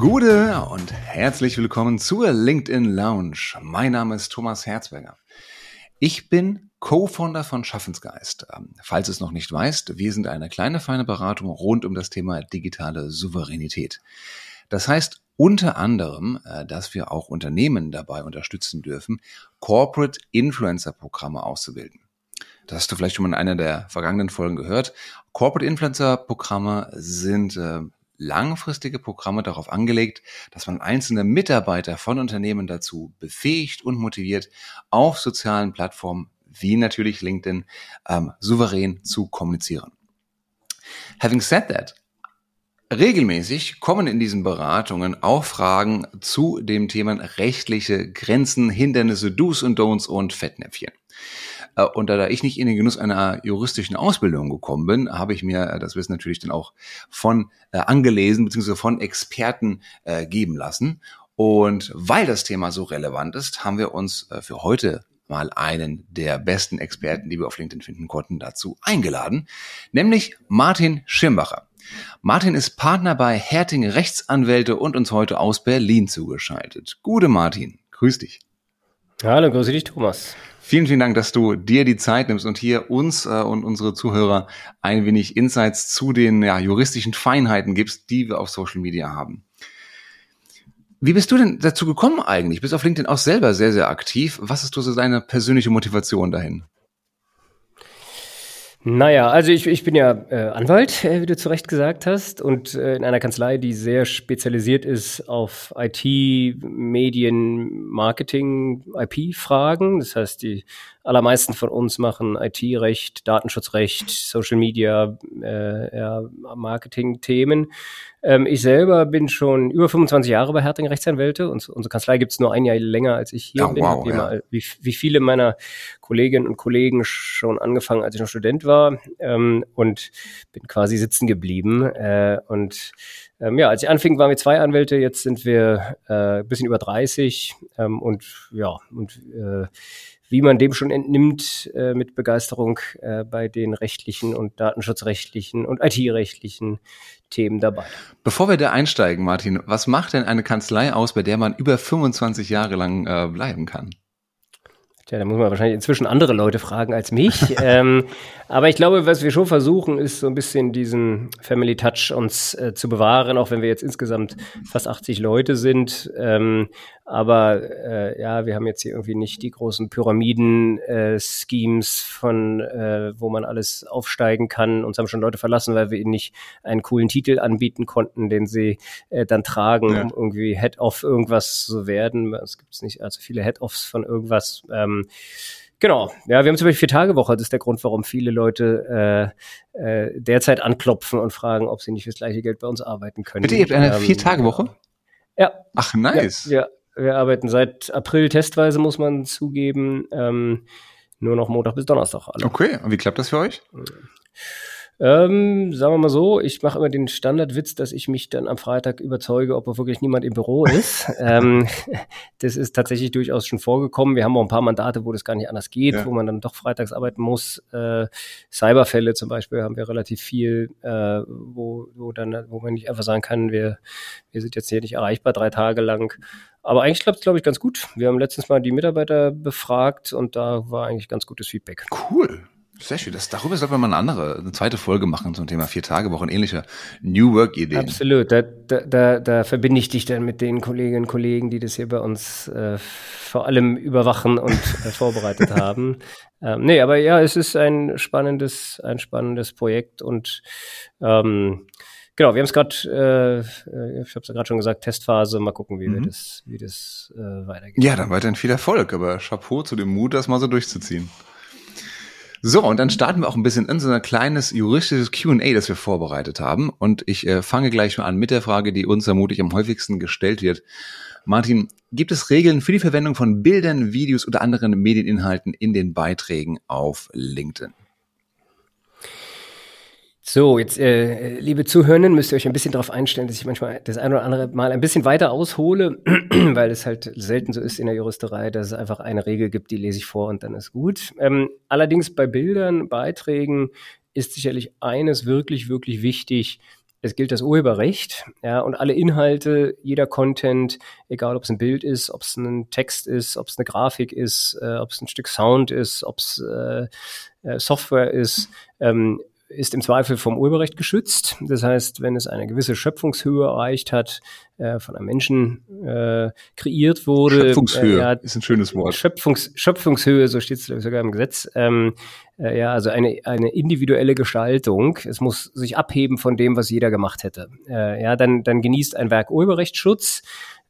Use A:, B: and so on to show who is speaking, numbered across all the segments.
A: Gute und herzlich willkommen zur LinkedIn Lounge. Mein Name ist Thomas Herzberger. Ich bin Co-Founder von Schaffensgeist. Ähm, falls es noch nicht weißt, wir sind eine kleine feine Beratung rund um das Thema digitale Souveränität. Das heißt unter anderem, äh, dass wir auch Unternehmen dabei unterstützen dürfen, Corporate Influencer Programme auszubilden. Das hast du vielleicht schon mal in einer der vergangenen Folgen gehört. Corporate Influencer Programme sind äh, langfristige Programme darauf angelegt, dass man einzelne Mitarbeiter von Unternehmen dazu befähigt und motiviert, auf sozialen Plattformen wie natürlich LinkedIn ähm, souverän zu kommunizieren. Having said that, Regelmäßig kommen in diesen Beratungen auch Fragen zu dem Thema rechtliche Grenzen, Hindernisse, Do's und Don'ts und Fettnäpfchen. Äh, und da ich nicht in den Genuss einer juristischen Ausbildung gekommen bin, habe ich mir das Wissen natürlich dann auch von äh, angelesen bzw. von Experten äh, geben lassen. Und weil das Thema so relevant ist, haben wir uns äh, für heute mal einen der besten Experten, die wir auf LinkedIn finden konnten, dazu eingeladen, nämlich Martin Schirmbacher. Martin ist Partner bei Herting Rechtsanwälte und uns heute aus Berlin zugeschaltet. Gute Martin, grüß dich.
B: Hallo, grüße dich, Thomas.
A: Vielen, vielen Dank, dass du dir die Zeit nimmst und hier uns äh, und unsere Zuhörer ein wenig Insights zu den ja, juristischen Feinheiten gibst, die wir auf Social Media haben. Wie bist du denn dazu gekommen eigentlich? Bist auf LinkedIn auch selber sehr, sehr aktiv. Was ist so deine persönliche Motivation dahin?
B: Naja, also ich, ich bin ja äh, Anwalt, äh, wie du zu Recht gesagt hast, und äh, in einer Kanzlei, die sehr spezialisiert ist auf IT, Medien, Marketing, IP-Fragen. Das heißt, die allermeisten von uns machen IT-Recht, Datenschutzrecht, Social Media, äh, ja, Marketing-Themen. Ähm, ich selber bin schon über 25 Jahre bei Herting Rechtsanwälte und unsere Kanzlei gibt es nur ein Jahr länger, als ich hier oh, bin. Wow, ja. mal, wie, wie, viele meiner Kolleginnen und Kollegen schon angefangen, als ich noch Student war ähm, und bin quasi sitzen geblieben. Äh, und ähm, ja, als ich anfing, waren wir zwei Anwälte, jetzt sind wir äh, bisschen über 30 ähm, und ja, und äh, wie man dem schon entnimmt, äh, mit Begeisterung äh, bei den rechtlichen und datenschutzrechtlichen und IT-rechtlichen Themen dabei.
A: Bevor wir da einsteigen, Martin, was macht denn eine Kanzlei aus, bei der man über 25 Jahre lang äh, bleiben kann?
B: Tja, da muss man wahrscheinlich inzwischen andere Leute fragen als mich. ähm, aber ich glaube, was wir schon versuchen, ist so ein bisschen diesen Family Touch uns äh, zu bewahren, auch wenn wir jetzt insgesamt fast 80 Leute sind. Ähm, aber äh, ja, wir haben jetzt hier irgendwie nicht die großen Pyramiden-Schemes äh, von, äh, wo man alles aufsteigen kann. Uns haben schon Leute verlassen, weil wir ihnen nicht einen coolen Titel anbieten konnten, den sie äh, dann tragen, ja. um irgendwie Head-Off irgendwas zu werden. Es gibt nicht allzu viele Head-Offs von irgendwas. Ähm, Genau, ja, wir haben zum Beispiel Vier-Tage-Woche. Das ist der Grund, warum viele Leute äh, äh, derzeit anklopfen und fragen, ob sie nicht fürs gleiche Geld bei uns arbeiten können.
A: Bitte, ihr habt eine ähm, Vier-Tage-Woche?
B: Ja.
A: Ach, nice.
B: Ja, ja, wir arbeiten seit April testweise, muss man zugeben. Ähm, nur noch Montag bis Donnerstag.
A: Alle. Okay, und wie klappt das für euch?
B: Ähm, sagen wir mal so, ich mache immer den Standardwitz, dass ich mich dann am Freitag überzeuge, ob wirklich niemand im Büro ist. ähm, das ist tatsächlich durchaus schon vorgekommen. Wir haben auch ein paar Mandate, wo das gar nicht anders geht, ja. wo man dann doch freitags arbeiten muss. Äh, Cyberfälle zum Beispiel haben wir relativ viel, äh, wo, wo, dann, wo man nicht einfach sagen kann, wir, wir sind jetzt hier nicht erreichbar drei Tage lang. Aber eigentlich klappt es, glaube ich, ganz gut. Wir haben letztens mal die Mitarbeiter befragt und da war eigentlich ganz gutes Feedback.
A: Cool. Sehr schön. Das, darüber sollten wir mal eine andere, eine zweite Folge machen zum Thema Vier-Tage-Woche und ähnliche New Work-Ideen.
B: Absolut. Da, da, da, da verbinde ich dich dann mit den Kolleginnen und Kollegen, die das hier bei uns äh, vor allem überwachen und äh, vorbereitet haben. Ähm, nee, aber ja, es ist ein spannendes, ein spannendes Projekt und ähm, genau, wir haben es gerade, äh, äh, ich habe es ja gerade schon gesagt, Testphase. Mal gucken, wie mhm. wir das, wie das äh, weitergeht.
A: Ja, dann weiterhin viel Erfolg, aber Chapeau zu dem Mut, das mal so durchzuziehen. So, und dann starten wir auch ein bisschen in so ein kleines juristisches Q&A, das wir vorbereitet haben. Und ich äh, fange gleich mal an mit der Frage, die uns vermutlich am häufigsten gestellt wird. Martin, gibt es Regeln für die Verwendung von Bildern, Videos oder anderen Medieninhalten in den Beiträgen auf LinkedIn?
B: So, jetzt, äh, liebe Zuhörenden, müsst ihr euch ein bisschen darauf einstellen, dass ich manchmal das ein oder andere Mal ein bisschen weiter aushole, weil es halt selten so ist in der Juristerei, dass es einfach eine Regel gibt, die lese ich vor und dann ist gut. Ähm, allerdings bei Bildern, Beiträgen ist sicherlich eines wirklich, wirklich wichtig. es gilt das Urheberrecht, ja, und alle Inhalte, jeder Content, egal ob es ein Bild ist, ob es ein Text ist, ob es eine Grafik ist, äh, ob es ein Stück Sound ist, ob es äh, äh, Software ist, ähm, ist im Zweifel vom Urheberrecht geschützt. Das heißt, wenn es eine gewisse Schöpfungshöhe erreicht hat, äh, von einem Menschen äh, kreiert wurde.
A: Schöpfungshöhe äh, ja, ist ein schönes Wort.
B: Schöpfungs, Schöpfungshöhe, so steht es sogar im Gesetz. Ähm, äh, ja, also eine, eine individuelle Gestaltung. Es muss sich abheben von dem, was jeder gemacht hätte. Äh, ja, dann, dann genießt ein Werk Urheberrechtsschutz.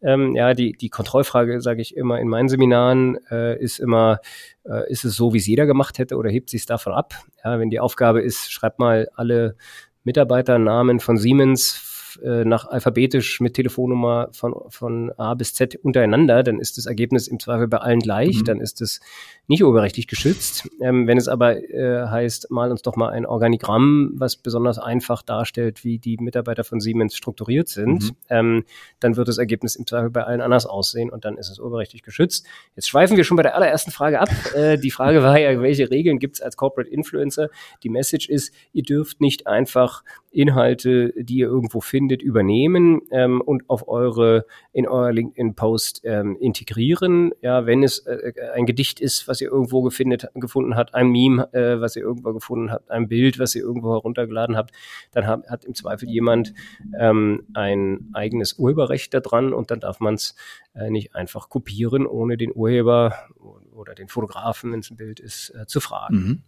B: Ähm, ja, die, die Kontrollfrage, sage ich immer in meinen Seminaren, äh, ist immer, äh, ist es so, wie es jeder gemacht hätte oder hebt sich es davon ab? Ja, wenn die Aufgabe ist, schreibt mal alle Mitarbeiternamen von Siemens äh, nach alphabetisch mit Telefonnummer von, von A bis Z untereinander, dann ist das Ergebnis im Zweifel bei allen gleich, mhm. dann ist es nicht urheberrechtlich geschützt. Ähm, wenn es aber äh, heißt, mal uns doch mal ein Organigramm, was besonders einfach darstellt, wie die Mitarbeiter von Siemens strukturiert sind, mhm. ähm, dann wird das Ergebnis im Zweifel bei allen anders aussehen und dann ist es urheberrechtlich geschützt. Jetzt schweifen wir schon bei der allerersten Frage ab. Äh, die Frage war ja, welche Regeln gibt es als Corporate Influencer? Die Message ist, ihr dürft nicht einfach Inhalte, die ihr irgendwo findet, übernehmen ähm, und auf eure in euer LinkedIn-Post ähm, integrieren. Ja, wenn es äh, ein Gedicht ist, was ihr irgendwo gefindet, gefunden habt, ein Meme, äh, was ihr irgendwo gefunden habt, ein Bild, was ihr irgendwo heruntergeladen habt, dann hat, hat im Zweifel jemand ähm, ein eigenes Urheberrecht daran und dann darf man es äh, nicht einfach kopieren, ohne den Urheber oder den Fotografen, wenn es ein Bild ist, äh, zu fragen. Mhm.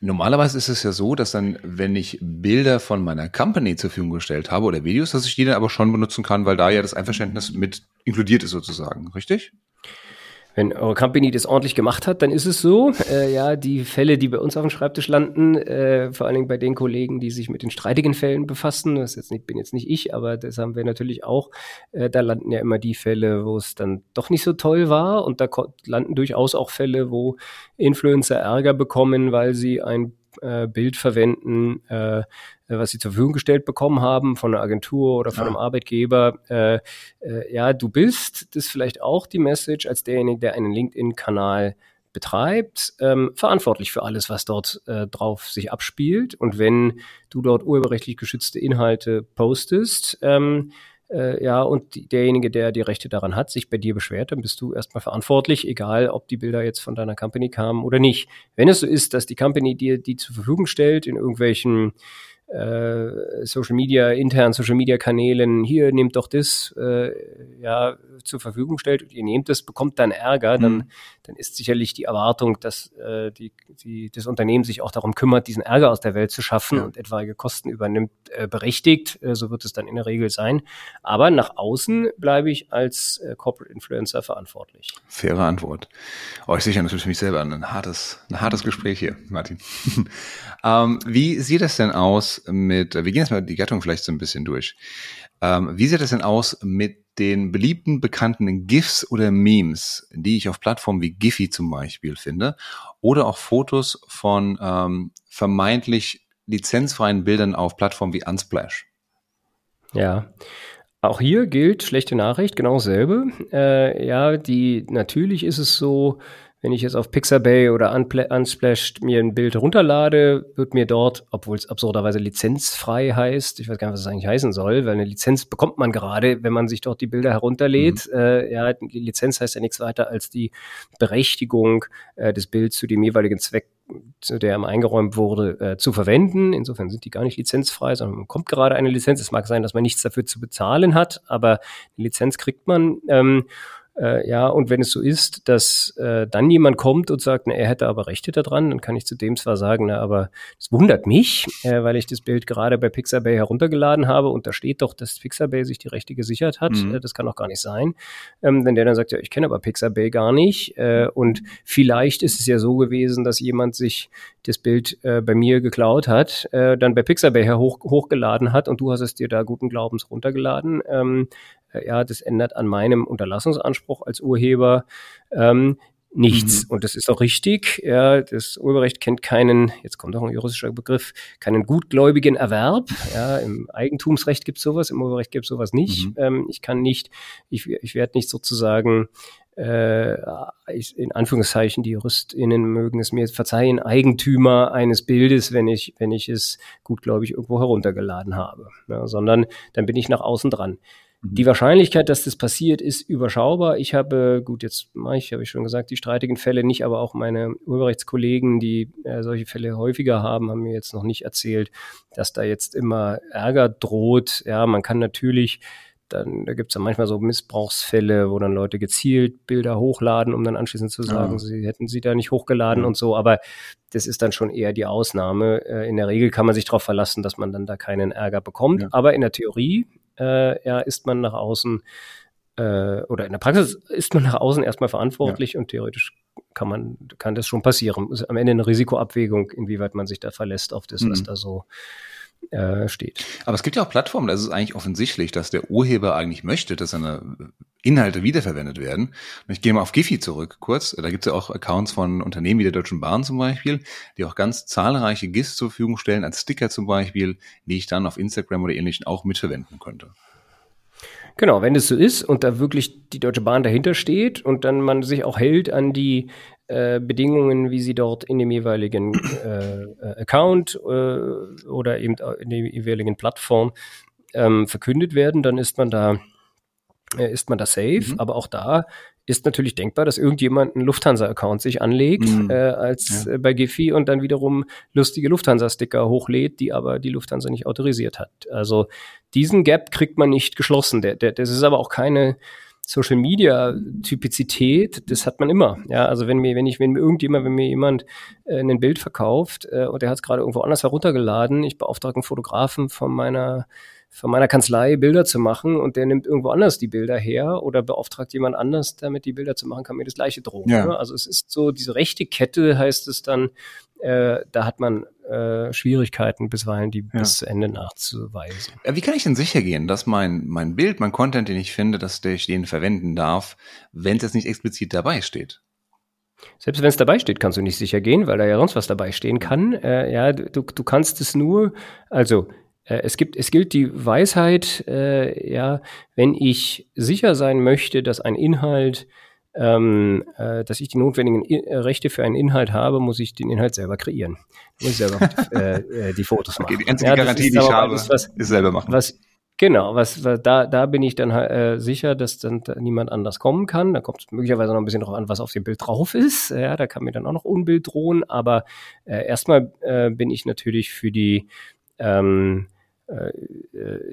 A: Normalerweise ist es ja so, dass dann, wenn ich Bilder von meiner Company zur Verfügung gestellt habe oder Videos, dass ich die dann aber schon benutzen kann, weil da ja das Einverständnis mit inkludiert ist sozusagen, richtig?
B: Wenn eure Company das ordentlich gemacht hat, dann ist es so. Äh, ja, die Fälle, die bei uns auf dem Schreibtisch landen, äh, vor allen Dingen bei den Kollegen, die sich mit den streitigen Fällen befassen, das jetzt nicht, bin jetzt nicht ich, aber das haben wir natürlich auch. Äh, da landen ja immer die Fälle, wo es dann doch nicht so toll war und da landen durchaus auch Fälle, wo Influencer Ärger bekommen, weil sie ein äh, Bild verwenden, äh, was sie zur Verfügung gestellt bekommen haben von einer Agentur oder von ja. einem Arbeitgeber. Äh, äh, ja, du bist, das ist vielleicht auch die Message als derjenige, der einen LinkedIn-Kanal betreibt, ähm, verantwortlich für alles, was dort äh, drauf sich abspielt. Und wenn du dort urheberrechtlich geschützte Inhalte postest, ähm, äh, ja, und derjenige, der die Rechte daran hat, sich bei dir beschwert, dann bist du erstmal verantwortlich, egal ob die Bilder jetzt von deiner Company kamen oder nicht. Wenn es so ist, dass die Company dir die zur Verfügung stellt in irgendwelchen äh, Social Media, internen Social Media Kanälen, hier nehmt doch das, äh, ja, zur Verfügung stellt und ihr nehmt das, bekommt dann Ärger, mhm. dann, dann ist sicherlich die Erwartung, dass äh, die, die, das Unternehmen sich auch darum kümmert, diesen Ärger aus der Welt zu schaffen ja. und etwaige Kosten übernimmt, äh, berechtigt. Äh, so wird es dann in der Regel sein. Aber nach außen bleibe ich als äh, Corporate Influencer verantwortlich.
A: Faire Antwort. Oh, ich sehe natürlich für mich selber ein hartes, ein hartes Gespräch hier, Martin. ähm, wie sieht es denn aus mit, wir gehen jetzt mal die Gattung vielleicht so ein bisschen durch. Ähm, wie sieht es denn aus mit den beliebten, bekannten GIFs oder Memes, die ich auf Plattformen wie Giphy zum Beispiel finde, oder auch Fotos von ähm, vermeintlich lizenzfreien Bildern auf Plattformen wie Unsplash?
B: Ja, auch hier gilt schlechte Nachricht, genau dasselbe. Äh, ja, die natürlich ist es so, wenn ich jetzt auf Pixabay oder Unsplashed mir ein Bild runterlade, wird mir dort, obwohl es absurderweise lizenzfrei heißt, ich weiß gar nicht, was das eigentlich heißen soll, weil eine Lizenz bekommt man gerade, wenn man sich dort die Bilder herunterlädt. Mhm. Äh, ja, die Lizenz heißt ja nichts weiter als die Berechtigung äh, des Bilds zu dem jeweiligen Zweck, zu der ihm eingeräumt wurde, äh, zu verwenden. Insofern sind die gar nicht lizenzfrei, sondern man bekommt gerade eine Lizenz. Es mag sein, dass man nichts dafür zu bezahlen hat, aber eine Lizenz kriegt man. Ähm, äh, ja, und wenn es so ist, dass äh, dann jemand kommt und sagt, na, er hätte aber Rechte daran, dann kann ich zu dem zwar sagen, na, aber es wundert mich, äh, weil ich das Bild gerade bei Pixabay heruntergeladen habe und da steht doch, dass Pixabay sich die Rechte gesichert hat. Mhm. Äh, das kann doch gar nicht sein. Ähm, wenn der dann sagt, ja, ich kenne aber Pixabay gar nicht äh, und vielleicht ist es ja so gewesen, dass jemand sich das Bild äh, bei mir geklaut hat, dann bei Pixabay hoch, hochgeladen hat und du hast es dir da guten Glaubens runtergeladen, ähm, äh, ja, das ändert an meinem Unterlassungsanspruch als Urheber ähm, nichts. Mhm. Und das ist auch richtig. Ja, das Urheberrecht kennt keinen, jetzt kommt auch ein juristischer Begriff, keinen gutgläubigen Erwerb. Ja, im Eigentumsrecht gibt es sowas, im Urheberrecht gibt es sowas nicht. Mhm. Ähm, ich kann nicht, ich, ich werde nicht sozusagen äh, in Anführungszeichen, die JuristInnen mögen es mir verzeihen, Eigentümer eines Bildes, wenn ich, wenn ich es gutgläubig irgendwo heruntergeladen habe. Ja, sondern dann bin ich nach außen dran. Mhm. Die Wahrscheinlichkeit, dass das passiert, ist überschaubar. Ich habe, gut, jetzt mache ich, habe ich schon gesagt, die streitigen Fälle nicht, aber auch meine Urheberrechtskollegen, die äh, solche Fälle häufiger haben, haben mir jetzt noch nicht erzählt, dass da jetzt immer Ärger droht. Ja, man kann natürlich dann, da gibt es dann manchmal so Missbrauchsfälle, wo dann Leute gezielt Bilder hochladen, um dann anschließend zu sagen, ja. sie hätten sie da nicht hochgeladen ja. und so. Aber das ist dann schon eher die Ausnahme. Äh, in der Regel kann man sich darauf verlassen, dass man dann da keinen Ärger bekommt. Ja. Aber in der Theorie äh, ja, ist man nach außen äh, oder in der Praxis ist man nach außen erstmal verantwortlich ja. und theoretisch kann man, kann das schon passieren. Ist am Ende eine Risikoabwägung, inwieweit man sich da verlässt auf das, mhm. was da so äh, steht.
A: Aber es gibt ja auch Plattformen, da ist es eigentlich offensichtlich, dass der Urheber eigentlich möchte, dass seine Inhalte wiederverwendet werden. Ich gehe mal auf Giphy zurück, kurz. Da gibt es ja auch Accounts von Unternehmen wie der Deutschen Bahn zum Beispiel, die auch ganz zahlreiche GIFs zur Verfügung stellen, als Sticker zum Beispiel, die ich dann auf Instagram oder ähnlichen auch mitverwenden könnte.
B: Genau, wenn es so ist und da wirklich die Deutsche Bahn dahinter steht und dann man sich auch hält an die äh, Bedingungen, wie sie dort in dem jeweiligen äh, äh Account äh, oder eben in der jeweiligen Plattform ähm, verkündet werden, dann ist man da äh, ist man da safe. Mhm. Aber auch da ist natürlich denkbar, dass irgendjemand einen Lufthansa-Account sich anlegt mhm. äh, als ja. äh, bei Giphy und dann wiederum lustige Lufthansa-Sticker hochlädt, die aber die Lufthansa nicht autorisiert hat. Also diesen Gap kriegt man nicht geschlossen. Der, der, das ist aber auch keine Social Media Typizität, das hat man immer. Ja, also wenn mir, wenn ich, wenn mir irgendjemand, wenn mir jemand äh, ein Bild verkauft äh, und der hat es gerade irgendwo anders heruntergeladen, ich beauftrage einen Fotografen von meiner von meiner Kanzlei Bilder zu machen und der nimmt irgendwo anders die Bilder her oder beauftragt jemand anders, damit die Bilder zu machen, kann mir das gleiche drohen. Ja. Ne? Also es ist so, diese rechte Kette heißt es dann, äh, da hat man äh, Schwierigkeiten bisweilen, die ja. bis zu Ende nachzuweisen.
A: Wie kann ich denn sicher gehen, dass mein, mein Bild, mein Content, den ich finde, dass ich den verwenden darf, wenn es nicht explizit dabei steht?
B: Selbst wenn es dabei steht, kannst du nicht sicher gehen, weil da ja sonst was dabei stehen kann. Äh, ja, du, du kannst es nur, also äh, es gibt, es gilt die Weisheit, äh, ja, wenn ich sicher sein möchte, dass ein Inhalt, ähm, äh, dass ich die notwendigen I äh, Rechte für einen Inhalt habe, muss ich den Inhalt selber kreieren. Muss ich selber äh, äh, die Fotos machen. Okay,
A: die einzige ja, Garantie, die ich habe, was, ist selber machen.
B: Was, Genau, was, was da, da bin ich dann äh, sicher, dass dann da niemand anders kommen kann. Da kommt es möglicherweise noch ein bisschen drauf an, was auf dem Bild drauf ist. Ja, da kann mir dann auch noch Unbild drohen. Aber äh, erstmal äh, bin ich natürlich für die ähm, äh, äh,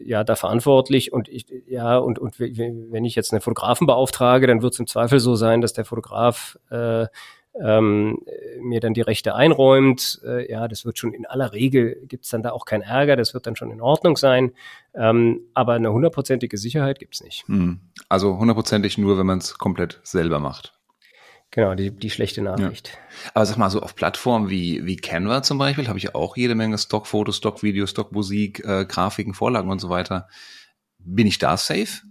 B: ja da verantwortlich und ich ja und und wenn ich jetzt einen Fotografen beauftrage, dann wird es im Zweifel so sein, dass der Fotograf äh, ähm, mir dann die Rechte einräumt. Äh, ja, das wird schon in aller Regel gibt's dann da auch keinen Ärger, das wird dann schon in Ordnung sein. Ähm, aber eine hundertprozentige Sicherheit gibt's nicht. Hm.
A: Also hundertprozentig nur, wenn man es komplett selber macht.
B: Genau, die, die schlechte Nachricht.
A: Ja. Aber sag mal, so auf Plattformen wie, wie Canva zum Beispiel habe ich auch jede Menge Stockfotos, Stockvideos, Stockmusik, äh, Grafiken, Vorlagen und so weiter. Bin ich da safe?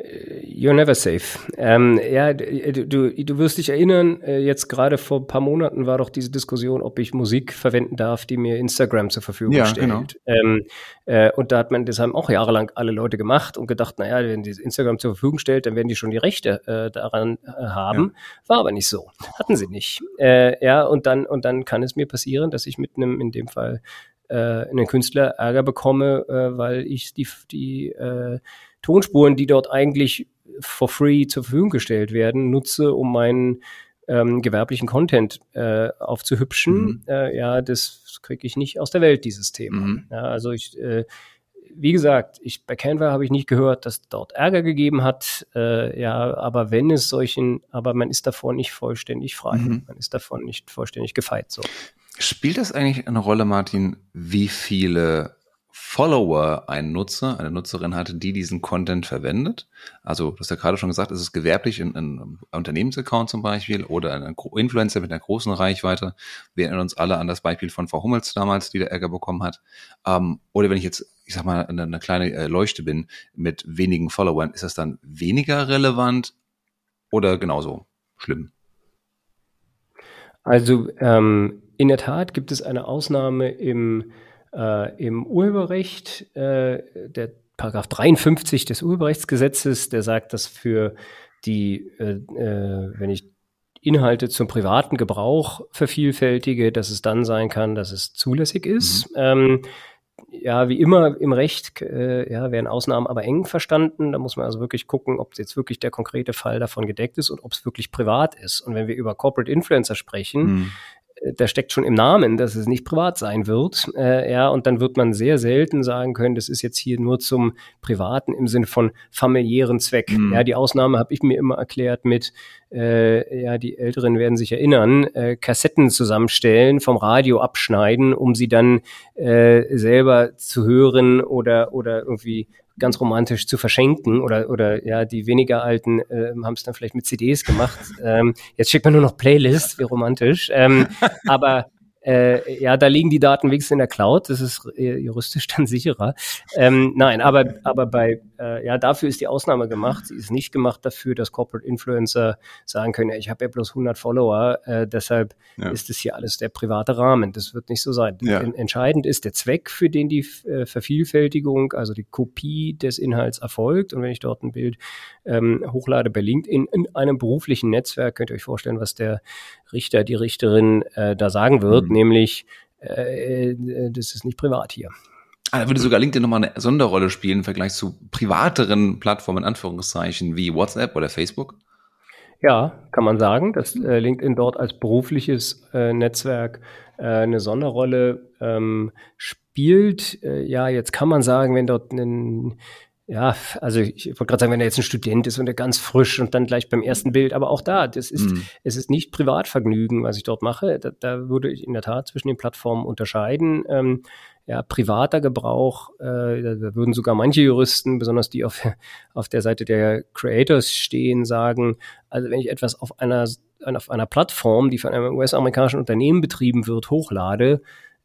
B: You're never safe. Ähm, ja, du, du wirst dich erinnern, äh, jetzt gerade vor ein paar Monaten war doch diese Diskussion, ob ich Musik verwenden darf, die mir Instagram zur Verfügung ja, stellt. Genau. Ähm, äh, und da hat man, das haben auch jahrelang alle Leute gemacht und gedacht, naja, wenn die Instagram zur Verfügung stellt, dann werden die schon die Rechte äh, daran äh, haben. Ja. War aber nicht so. Hatten sie nicht. Äh, ja, und dann, und dann kann es mir passieren, dass ich mit einem, in dem Fall, äh, einen Künstler Ärger bekomme, äh, weil ich die, die äh, Tonspuren, die dort eigentlich for free zur Verfügung gestellt werden, nutze, um meinen ähm, gewerblichen Content äh, aufzuhübschen. Mhm. Äh, ja, das kriege ich nicht aus der Welt, dieses Thema. Mhm. Ja, also ich, äh, wie gesagt, ich, bei Canva habe ich nicht gehört, dass dort Ärger gegeben hat. Äh, ja, aber wenn es solchen, aber man ist davor nicht vollständig frei. Mhm. Man ist davon nicht vollständig gefeit. So.
A: Spielt das eigentlich eine Rolle, Martin, wie viele Follower ein Nutzer, eine Nutzerin hatte, die diesen Content verwendet. Also, du hast ja gerade schon gesagt, ist es gewerblich in einem Unternehmensaccount zum Beispiel oder ein Influencer mit einer großen Reichweite. Wir erinnern uns alle an das Beispiel von Frau Hummels damals, die der Ärger bekommen hat. Ähm, oder wenn ich jetzt, ich sag mal, eine, eine kleine äh, Leuchte bin mit wenigen Followern, ist das dann weniger relevant oder genauso schlimm?
B: Also, ähm, in der Tat gibt es eine Ausnahme im äh, Im Urheberrecht, äh, der Paragraph 53 des Urheberrechtsgesetzes, der sagt, dass für die, äh, äh, wenn ich Inhalte zum privaten Gebrauch vervielfältige, dass es dann sein kann, dass es zulässig ist. Mhm. Ähm, ja, wie immer im Recht äh, ja, werden Ausnahmen aber eng verstanden. Da muss man also wirklich gucken, ob jetzt wirklich der konkrete Fall davon gedeckt ist und ob es wirklich privat ist. Und wenn wir über Corporate Influencer sprechen, mhm da steckt schon im Namen, dass es nicht privat sein wird. Äh, ja, und dann wird man sehr selten sagen können, das ist jetzt hier nur zum privaten im Sinne von familiären Zweck. Mhm. Ja, die Ausnahme habe ich mir immer erklärt mit, äh, ja, die Älteren werden sich erinnern, äh, Kassetten zusammenstellen, vom Radio abschneiden, um sie dann äh, selber zu hören oder oder irgendwie ganz romantisch zu verschenken oder oder ja die weniger alten äh, haben es dann vielleicht mit CDs gemacht. Ähm, jetzt schickt man nur noch Playlists, wie romantisch. Ähm, aber äh, ja, da liegen die Daten wenigstens in der Cloud. Das ist äh, juristisch dann sicherer. Ähm, nein, aber, aber bei, äh, ja, dafür ist die Ausnahme gemacht. Sie ist nicht gemacht dafür, dass Corporate Influencer sagen können, ich habe ja bloß 100 Follower, äh, deshalb ja. ist es hier alles der private Rahmen. Das wird nicht so sein. Ja. entscheidend ist der Zweck, für den die äh, Vervielfältigung, also die Kopie des Inhalts erfolgt. Und wenn ich dort ein Bild ähm, hochlade bei LinkedIn in einem beruflichen Netzwerk, könnt ihr euch vorstellen, was der Richter, die Richterin äh, da sagen wird, mhm. nämlich, äh, äh, das ist nicht privat hier.
A: Ah, da würde sogar LinkedIn nochmal eine Sonderrolle spielen im Vergleich zu privateren Plattformen, in Anführungszeichen, wie WhatsApp oder Facebook?
B: Ja, kann man sagen, dass äh, LinkedIn dort als berufliches äh, Netzwerk äh, eine Sonderrolle ähm, spielt. Äh, ja, jetzt kann man sagen, wenn dort ein ja, also ich wollte gerade sagen, wenn er jetzt ein Student ist und er ganz frisch und dann gleich beim ersten Bild, aber auch da, das ist, mhm. es ist nicht Privatvergnügen, was ich dort mache. Da, da würde ich in der Tat zwischen den Plattformen unterscheiden. Ähm, ja, privater Gebrauch, äh, da würden sogar manche Juristen, besonders die auf, auf der Seite der Creators stehen, sagen, also wenn ich etwas auf einer, auf einer Plattform, die von einem US-amerikanischen Unternehmen betrieben wird, hochlade,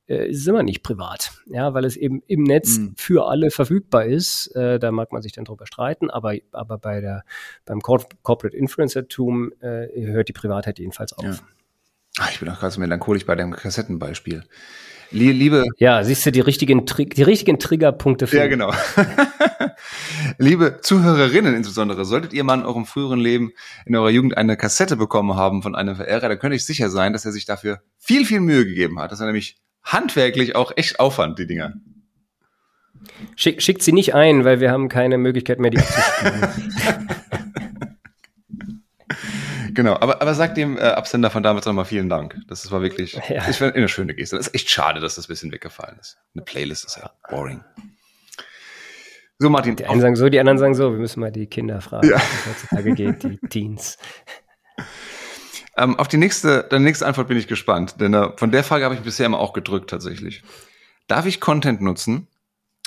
B: äh, ist es immer nicht privat, ja, weil es eben im Netz mhm. für alle verfügbar ist. Äh, da mag man sich dann drüber streiten, aber, aber bei der, beim Corporate Influencer-Tum äh, hört die Privatheit jedenfalls auf. Ja.
A: Ach, ich bin auch gerade so melancholisch bei dem Kassettenbeispiel. Liebe.
B: Ja, siehst du die richtigen, die richtigen Triggerpunkte
A: für. Ja, genau. Liebe Zuhörerinnen insbesondere, solltet ihr mal in eurem früheren Leben, in eurer Jugend eine Kassette bekommen haben von einem Verehrer, dann könnte ich sicher sein, dass er sich dafür viel, viel Mühe gegeben hat, dass er nämlich handwerklich auch echt Aufwand, die Dinger.
B: Schick, schickt sie nicht ein, weil wir haben keine Möglichkeit mehr, die abzuspielen.
A: genau, aber, aber sag dem äh, Absender von damals nochmal vielen Dank. Das war wirklich ja. ich eine schöne Geste. Das ist echt schade, dass das ein bisschen weggefallen ist. Eine Playlist ist ja boring.
B: So, Martin. Die einen sagen so, die anderen sagen so. Wir müssen mal die Kinder fragen, ja. wie es heutzutage geht, die Teens.
A: Ähm, auf die nächste, deine nächste Antwort bin ich gespannt, denn äh, von der Frage habe ich bisher immer auch gedrückt tatsächlich. Darf ich Content nutzen,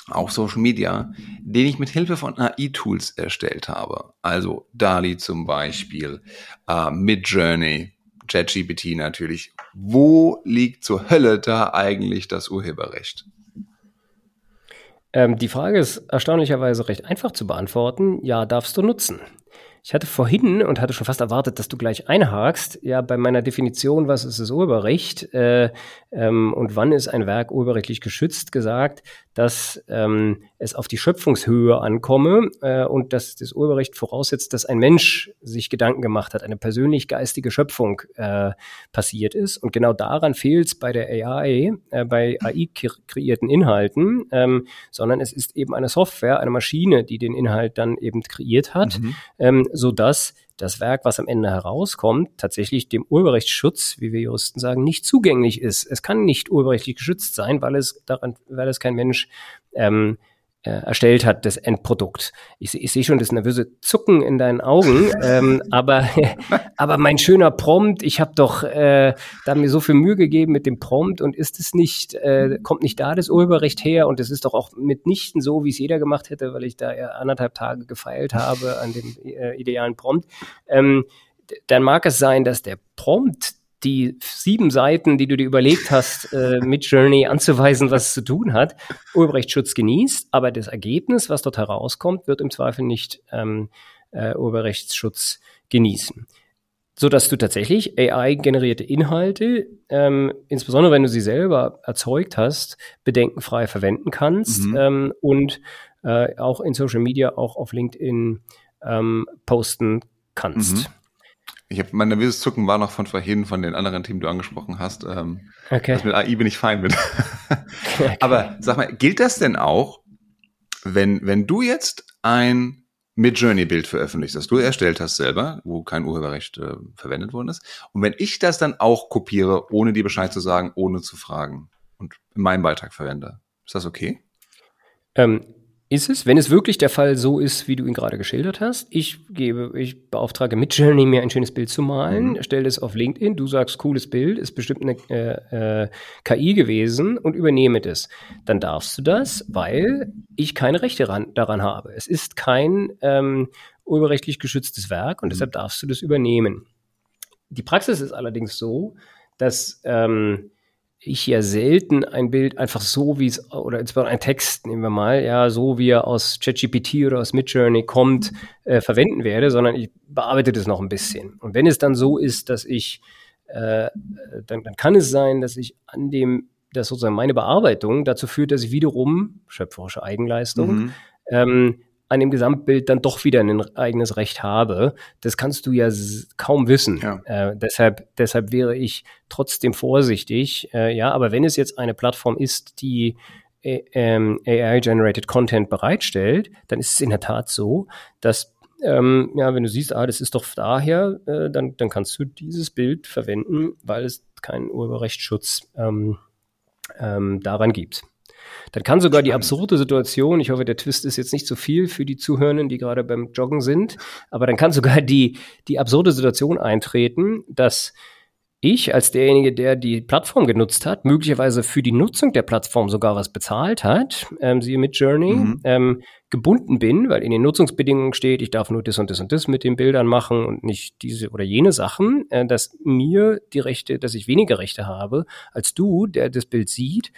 A: auch Social Media, den ich mit Hilfe von AI-Tools erstellt habe? Also DALI zum Beispiel, äh, Midjourney, JetGPT natürlich. Wo liegt zur Hölle da eigentlich das Urheberrecht?
B: Ähm, die Frage ist erstaunlicherweise recht einfach zu beantworten. Ja, darfst du nutzen. Ich hatte vorhin und hatte schon fast erwartet, dass du gleich einhakst, ja, bei meiner Definition, was ist das Urheberrecht äh, ähm, und wann ist ein Werk urheberrechtlich geschützt, gesagt, dass ähm, es auf die Schöpfungshöhe ankomme äh, und dass das Urheberrecht voraussetzt, dass ein Mensch sich Gedanken gemacht hat, eine persönlich geistige Schöpfung äh, passiert ist. Und genau daran fehlt es bei der AI, äh, bei AI kreierten Inhalten, ähm, sondern es ist eben eine Software, eine Maschine, die den Inhalt dann eben kreiert hat, mhm. ähm, sodass das Werk, was am Ende herauskommt, tatsächlich dem Urheberrechtsschutz, wie wir Juristen sagen, nicht zugänglich ist. Es kann nicht urheberrechtlich geschützt sein, weil es daran, weil es kein Mensch ähm, äh, erstellt hat, das Endprodukt. Ich, ich sehe schon das nervöse Zucken in deinen Augen, ähm, aber, aber mein schöner Prompt, ich habe doch äh, da mir so viel Mühe gegeben mit dem Prompt und ist es nicht, äh, kommt nicht da das Urheberrecht her und es ist doch auch mitnichten so, wie es jeder gemacht hätte, weil ich da ja anderthalb Tage gefeilt habe an dem äh, idealen Prompt. Ähm, dann mag es sein, dass der Prompt die sieben Seiten, die du dir überlegt hast, äh, mit Journey anzuweisen, was es zu tun hat, Urheberrechtsschutz genießt, aber das Ergebnis, was dort herauskommt, wird im Zweifel nicht ähm, äh, Urheberrechtsschutz genießen. So dass du tatsächlich AI-generierte Inhalte, ähm, insbesondere wenn du sie selber erzeugt hast, bedenkenfrei verwenden kannst mhm. ähm, und äh, auch in Social Media, auch auf LinkedIn ähm, posten kannst. Mhm.
A: Ich habe mein nervöses Zucken war noch von vorhin von den anderen Themen, die du angesprochen hast. Ähm, okay. Also mit AI bin ich fein mit. okay. Aber sag mal, gilt das denn auch, wenn wenn du jetzt ein Mid-Journey-Bild veröffentlicht, das du erstellt hast selber, wo kein Urheberrecht äh, verwendet worden ist, und wenn ich das dann auch kopiere, ohne dir Bescheid zu sagen, ohne zu fragen und in meinem Beitrag verwende, ist das okay?
B: Ähm, ist es, wenn es wirklich der Fall so ist, wie du ihn gerade geschildert hast. Ich gebe, ich beauftrage Midjourney, mir ein schönes Bild zu malen, mhm. stelle es auf LinkedIn, du sagst, cooles Bild, ist bestimmt eine äh, äh, KI gewesen und übernehme das. Dann darfst du das, weil ich keine Rechte ran, daran habe. Es ist kein ähm, urheberrechtlich geschütztes Werk und mhm. deshalb darfst du das übernehmen. Die Praxis ist allerdings so, dass ähm, ich ja selten ein Bild einfach so, wie es, oder insbesondere ein Text, nehmen wir mal, ja, so wie er aus ChatGPT oder aus Midjourney kommt, äh, verwenden werde, sondern ich bearbeite das noch ein bisschen. Und wenn es dann so ist, dass ich, äh, dann, dann kann es sein, dass ich an dem, dass sozusagen meine Bearbeitung dazu führt, dass ich wiederum, schöpferische Eigenleistung, mhm. ähm, an dem Gesamtbild dann doch wieder ein eigenes Recht habe. Das kannst du ja kaum wissen. Ja. Äh, deshalb, deshalb wäre ich trotzdem vorsichtig. Äh, ja, aber wenn es jetzt eine Plattform ist, die äh, ähm, AI-generated Content bereitstellt, dann ist es in der Tat so, dass ähm, ja, wenn du siehst, ah, das ist doch daher, äh, dann, dann kannst du dieses Bild verwenden, weil es keinen Urheberrechtsschutz ähm, ähm, daran gibt. Dann kann sogar die absurde Situation, ich hoffe, der Twist ist jetzt nicht zu so viel für die Zuhörenden, die gerade beim Joggen sind, aber dann kann sogar die, die absurde Situation eintreten, dass ich als derjenige, der die Plattform genutzt hat, möglicherweise für die Nutzung der Plattform sogar was bezahlt hat, ähm, siehe mit Journey, mhm. ähm, gebunden bin, weil in den Nutzungsbedingungen steht, ich darf nur das und das und das mit den Bildern machen und nicht diese oder jene Sachen, äh, dass mir die Rechte, dass ich weniger Rechte habe als du, der das Bild sieht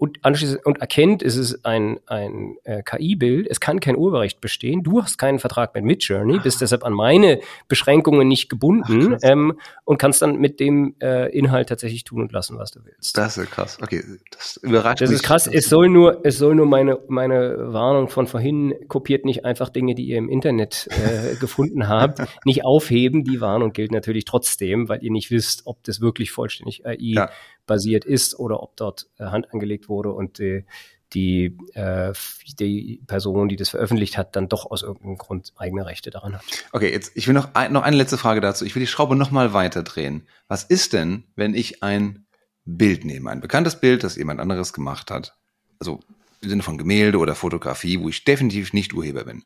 B: und anschließend und erkennt, es ist ein, ein äh, KI-Bild, es kann kein Urheberrecht bestehen, du hast keinen Vertrag mit Midjourney, bist ah. deshalb an meine Beschränkungen nicht gebunden Ach, ähm, und kannst dann mit dem äh, Inhalt tatsächlich tun und lassen, was du willst.
A: Das ist krass. Okay, das überrascht
B: Das
A: mich.
B: ist krass. Es soll nur, es soll nur meine meine Warnung von vorhin kopiert nicht einfach Dinge, die ihr im Internet äh, gefunden habt, nicht aufheben. Die Warnung gilt natürlich trotzdem, weil ihr nicht wisst, ob das wirklich vollständig AI ja basiert ist oder ob dort äh, Hand angelegt wurde und äh, die, äh, die Person, die das veröffentlicht hat, dann doch aus irgendeinem Grund eigene Rechte daran hat.
A: Okay, jetzt ich will noch, ein, noch eine letzte Frage dazu. Ich will die Schraube noch mal weiter drehen. Was ist denn, wenn ich ein Bild nehme, ein bekanntes Bild, das jemand anderes gemacht hat, also im Sinne von Gemälde oder Fotografie, wo ich definitiv nicht Urheber bin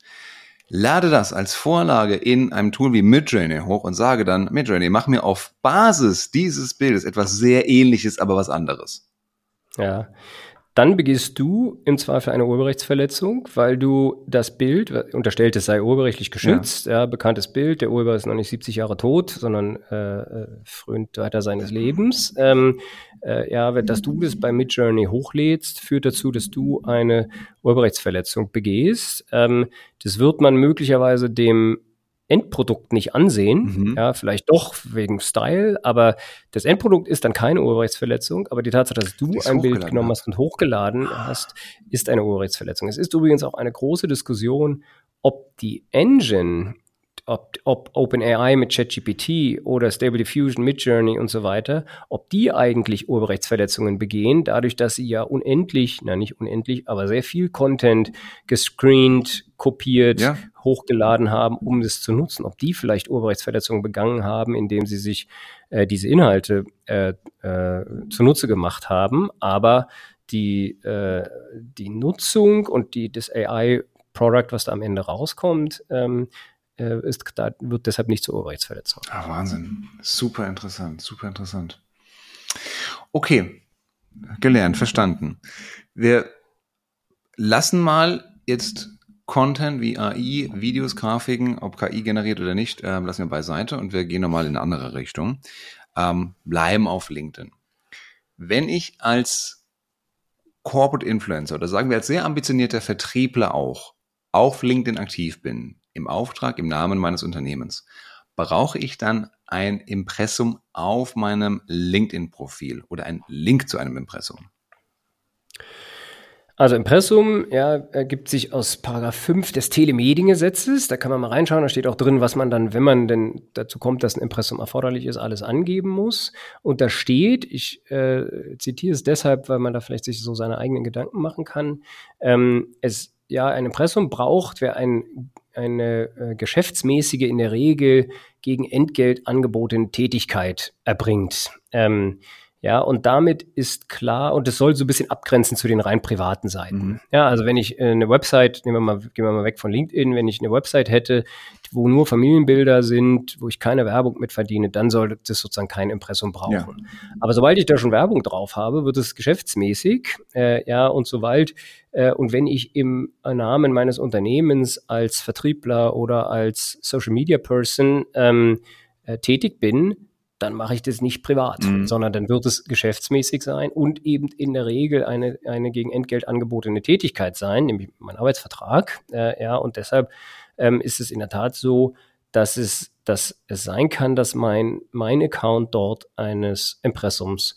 A: lade das als Vorlage in einem Tool wie Midjourney hoch und sage dann, Midjourney, mach mir auf Basis dieses Bildes etwas sehr ähnliches, aber was anderes.
B: Ja, dann begehst du im Zweifel eine Urheberrechtsverletzung, weil du das Bild, unterstellt es sei urheberrechtlich geschützt, ja. ja bekanntes Bild, der Urheber ist noch nicht 70 Jahre tot, sondern äh, äh, frönt weiter seines Lebens. Ähm, äh, ja, dass du das bei Midjourney hochlädst, führt dazu, dass du eine Urheberrechtsverletzung begehst. Ähm, das wird man möglicherweise dem Endprodukt nicht ansehen. Mhm. Ja, vielleicht doch wegen Style, aber das Endprodukt ist dann keine Urheberrechtsverletzung. Aber die Tatsache, dass du ein Bild genommen hast und hochgeladen hast, ist eine Urheberrechtsverletzung. Es ist übrigens auch eine große Diskussion, ob die Engine, ob, ob OpenAI mit ChatGPT oder Stable Diffusion mit Journey und so weiter, ob die eigentlich Urheberrechtsverletzungen begehen, dadurch, dass sie ja unendlich, na nicht unendlich, aber sehr viel Content gescreent, kopiert, ja. Hochgeladen haben, um das zu nutzen. Ob die vielleicht Urheberrechtsverletzungen begangen haben, indem sie sich äh, diese Inhalte äh, äh, zunutze gemacht haben, aber die, äh, die Nutzung und die, das AI-Product, was da am Ende rauskommt, ähm, äh, ist, da wird deshalb nicht zur Urheberrechtsverletzung.
A: Ah, Wahnsinn. Super interessant, super interessant. Okay, gelernt, verstanden. Wir lassen mal jetzt Content wie AI, Videos, Grafiken, ob KI generiert oder nicht, äh, lassen wir beiseite und wir gehen nochmal in eine andere Richtung. Ähm, bleiben auf LinkedIn. Wenn ich als Corporate Influencer oder sagen wir als sehr ambitionierter Vertriebler auch auf LinkedIn aktiv bin, im Auftrag, im Namen meines Unternehmens, brauche ich dann ein Impressum auf meinem LinkedIn-Profil oder ein Link zu einem Impressum?
B: Also Impressum ja, ergibt sich aus Paragraph 5 des Telemediengesetzes. Da kann man mal reinschauen. Da steht auch drin, was man dann, wenn man denn dazu kommt, dass ein Impressum erforderlich ist, alles angeben muss. Und da steht, ich äh, zitiere es deshalb, weil man da vielleicht sich so seine eigenen Gedanken machen kann. Ähm, es ja, ein Impressum braucht, wer ein, eine äh, geschäftsmäßige, in der Regel gegen Entgelt angebotene Tätigkeit erbringt. Ähm, ja, und damit ist klar, und es soll so ein bisschen abgrenzen zu den rein privaten Seiten. Mhm. Ja, also wenn ich eine Website, nehmen wir mal, gehen wir mal weg von LinkedIn, wenn ich eine Website hätte, wo nur Familienbilder sind, wo ich keine Werbung mit verdiene, dann sollte das sozusagen kein Impressum brauchen. Ja. Aber sobald ich da schon Werbung drauf habe, wird es geschäftsmäßig, äh, ja, und sobald äh, und wenn ich im Namen meines Unternehmens als Vertriebler oder als Social Media Person ähm, äh, tätig bin, dann mache ich das nicht privat, mhm. sondern dann wird es geschäftsmäßig sein und eben in der Regel eine, eine gegen Entgelt angebotene Tätigkeit sein, nämlich mein Arbeitsvertrag. Äh, ja, und deshalb ähm, ist es in der Tat so, dass es, dass es sein kann, dass mein, mein Account dort eines Impressums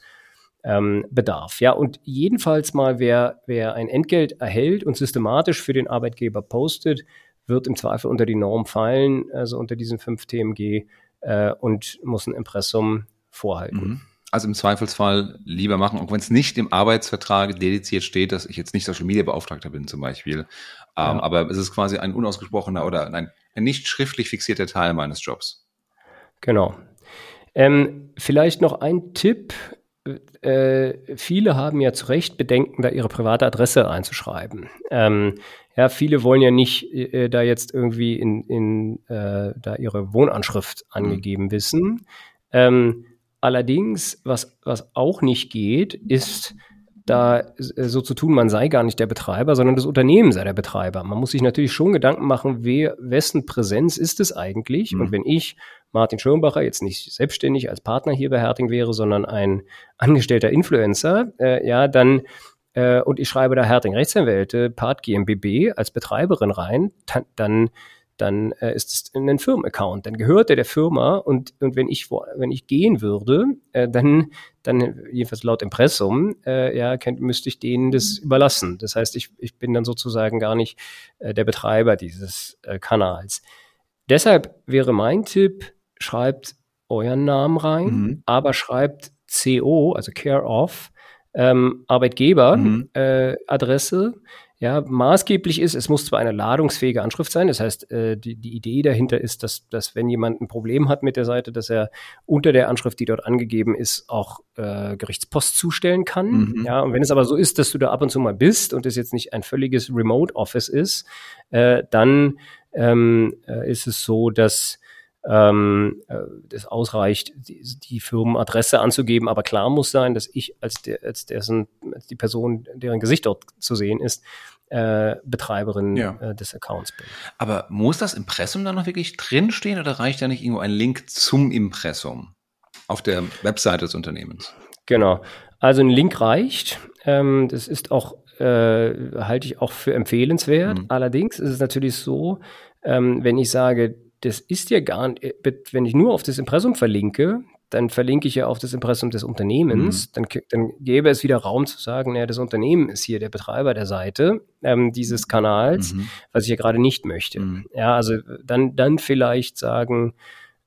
B: ähm, bedarf. Ja, und jedenfalls mal, wer, wer ein Entgelt erhält und systematisch für den Arbeitgeber postet, wird im Zweifel unter die Norm fallen, also unter diesen 5 TMG äh, und muss ein Impressum vorhalten. Mhm.
A: Also im Zweifelsfall lieber machen, auch wenn es nicht im Arbeitsvertrag dediziert steht, dass ich jetzt nicht Social Media Beauftragter bin zum Beispiel. Ähm, ja. Aber es ist quasi ein unausgesprochener oder ein, ein nicht schriftlich fixierter Teil meines Jobs.
B: Genau. Ähm, vielleicht noch ein Tipp. Äh, viele haben ja zu Recht Bedenken, da ihre private Adresse einzuschreiben. Ähm, ja, viele wollen ja nicht äh, da jetzt irgendwie in, in äh, da ihre Wohnanschrift mhm. angegeben wissen. Ähm, allerdings, was, was auch nicht geht, ist, da äh, so zu tun, man sei gar nicht der Betreiber, sondern das Unternehmen sei der Betreiber. Man muss sich natürlich schon Gedanken machen, wer, wessen Präsenz ist es eigentlich? Mhm. Und wenn ich, Martin Schirmbacher, jetzt nicht selbstständig als Partner hier bei Herting wäre, sondern ein angestellter Influencer, äh, ja, dann äh, und ich schreibe da Herting Rechtsanwälte, Part GmbB als Betreiberin rein, dann dann äh, ist es ein Firmenaccount, dann gehört er der Firma und, und wenn ich wenn ich gehen würde, äh, dann dann jedenfalls laut Impressum, äh, ja, könnt, müsste ich denen das überlassen. Das heißt, ich, ich bin dann sozusagen gar nicht äh, der Betreiber dieses äh, Kanals. Deshalb wäre mein Tipp, schreibt euren Namen rein, mhm. aber schreibt CO, also Care of, ähm, Arbeitgeber-Adresse. Mhm. Äh, ja, maßgeblich ist, es muss zwar eine ladungsfähige Anschrift sein, das heißt, äh, die, die Idee dahinter ist, dass, dass wenn jemand ein Problem hat mit der Seite, dass er unter der Anschrift, die dort angegeben ist, auch äh, Gerichtspost zustellen kann. Mhm. Ja, und wenn es aber so ist, dass du da ab und zu mal bist und es jetzt nicht ein völliges Remote Office ist, äh, dann ähm, äh, ist es so, dass ähm, das äh, ausreicht, die, die, Firmenadresse anzugeben, aber klar muss sein, dass ich als, der, als, dessen, als die Person, deren Gesicht dort zu sehen ist, äh, Betreiberin ja. äh, des Accounts bin.
A: Aber muss das Impressum dann noch wirklich drinstehen oder reicht da nicht irgendwo ein Link zum Impressum auf der Webseite des Unternehmens?
B: Genau. Also ein Link reicht. Ähm, das ist auch, äh, halte ich auch für empfehlenswert. Mhm. Allerdings ist es natürlich so, ähm, wenn ich sage, das ist ja gar nicht, äh, wenn ich nur auf das Impressum verlinke, dann verlinke ich ja auf das Impressum des Unternehmens, mhm. dann, dann gäbe es wieder Raum zu sagen, naja, das Unternehmen ist hier der Betreiber der Seite ähm, dieses Kanals, mhm. was ich ja gerade nicht möchte. Mhm. Ja, also dann, dann vielleicht sagen,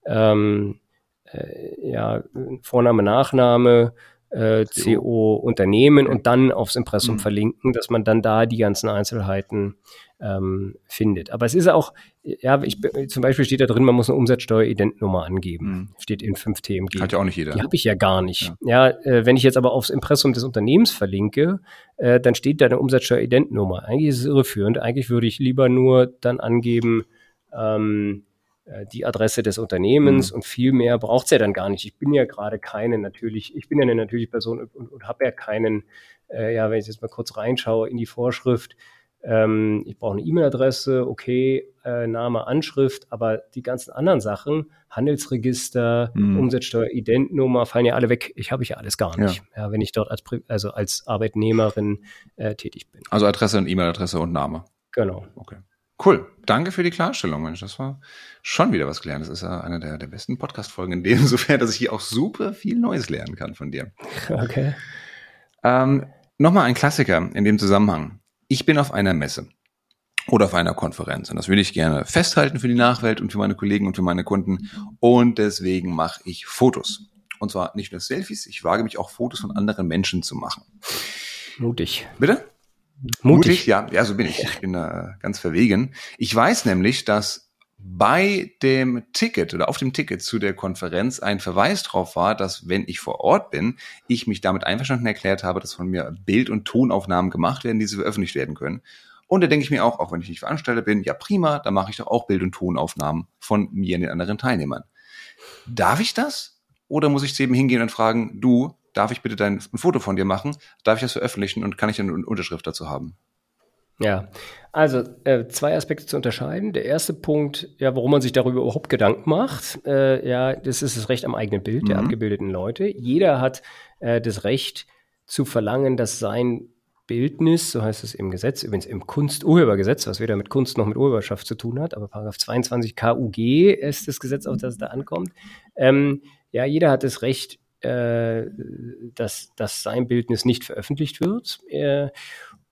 B: ähm, äh, ja, Vorname, Nachname, äh, CO Unternehmen und dann aufs Impressum mhm. verlinken, dass man dann da die ganzen Einzelheiten ähm, findet. Aber es ist auch, ja, ich, zum Beispiel steht da drin, man muss eine Umsatzsteueridentnummer angeben. Mhm. Steht in 5 TMG.
A: Hat ja auch nicht jeder.
B: Die habe ich ja gar nicht. Ja, ja äh, wenn ich jetzt aber aufs Impressum des Unternehmens verlinke, äh, dann steht da eine Umsatzsteueridentnummer. Eigentlich ist es irreführend. Eigentlich würde ich lieber nur dann angeben, ähm, äh, die Adresse des Unternehmens mhm. und viel mehr braucht es ja dann gar nicht. Ich bin ja gerade keine natürlich, ich bin ja eine natürliche Person und, und habe ja keinen, äh, ja, wenn ich jetzt mal kurz reinschaue in die Vorschrift, ähm, ich brauche eine E-Mail-Adresse, okay, äh, Name, Anschrift, aber die ganzen anderen Sachen, Handelsregister, mhm. Umsatzsteuer, Identnummer, fallen ja alle weg. Ich habe ich ja alles gar nicht, ja. ja. wenn ich dort als, also als Arbeitnehmerin äh, tätig bin.
A: Also Adresse und E-Mail-Adresse und Name.
B: Genau.
A: Okay. Cool. Danke für die Klarstellung, Mensch. Das war schon wieder was gelernt. Das ist ja eine der, der besten Podcast-Folgen in dem sofern, dass ich hier auch super viel Neues lernen kann von dir.
B: Okay.
A: Ähm, Nochmal ein Klassiker in dem Zusammenhang. ich bin auf einer Messe oder auf einer Konferenz. Und das will ich gerne festhalten für die Nachwelt und für meine Kollegen und für meine Kunden. Und deswegen mache ich Fotos. Und zwar nicht nur Selfies, ich wage mich auch Fotos von anderen Menschen zu machen.
B: Mutig.
A: Bitte? Mutig. Mutig, ja, ja, so bin ich. Ich bin da ganz verwegen. Ich weiß nämlich, dass bei dem Ticket oder auf dem Ticket zu der Konferenz ein Verweis drauf war, dass wenn ich vor Ort bin, ich mich damit einverstanden erklärt habe, dass von mir Bild- und Tonaufnahmen gemacht werden, die sie veröffentlicht werden können. Und da denke ich mir auch, auch wenn ich nicht Veranstalter bin, ja prima, da mache ich doch auch Bild- und Tonaufnahmen von mir und den anderen Teilnehmern. Darf ich das? Oder muss ich zu eben hingehen und fragen, du, darf ich bitte dein, ein Foto von dir machen? Darf ich das veröffentlichen und kann ich eine Unterschrift dazu haben?
B: Ja, also äh, zwei Aspekte zu unterscheiden. Der erste Punkt, ja, warum man sich darüber überhaupt Gedanken macht, äh, ja, das ist das Recht am eigenen Bild der mhm. abgebildeten Leute. Jeder hat äh, das Recht zu verlangen, dass sein Bildnis, so heißt es im Gesetz, übrigens im Kunsturhebergesetz, was weder mit Kunst noch mit Urheberschaft zu tun hat, aber Paragraph 22 KUG ist das Gesetz, auf das es da ankommt. Ähm, ja, jeder hat das Recht, äh, dass, dass sein Bildnis nicht veröffentlicht wird. Äh,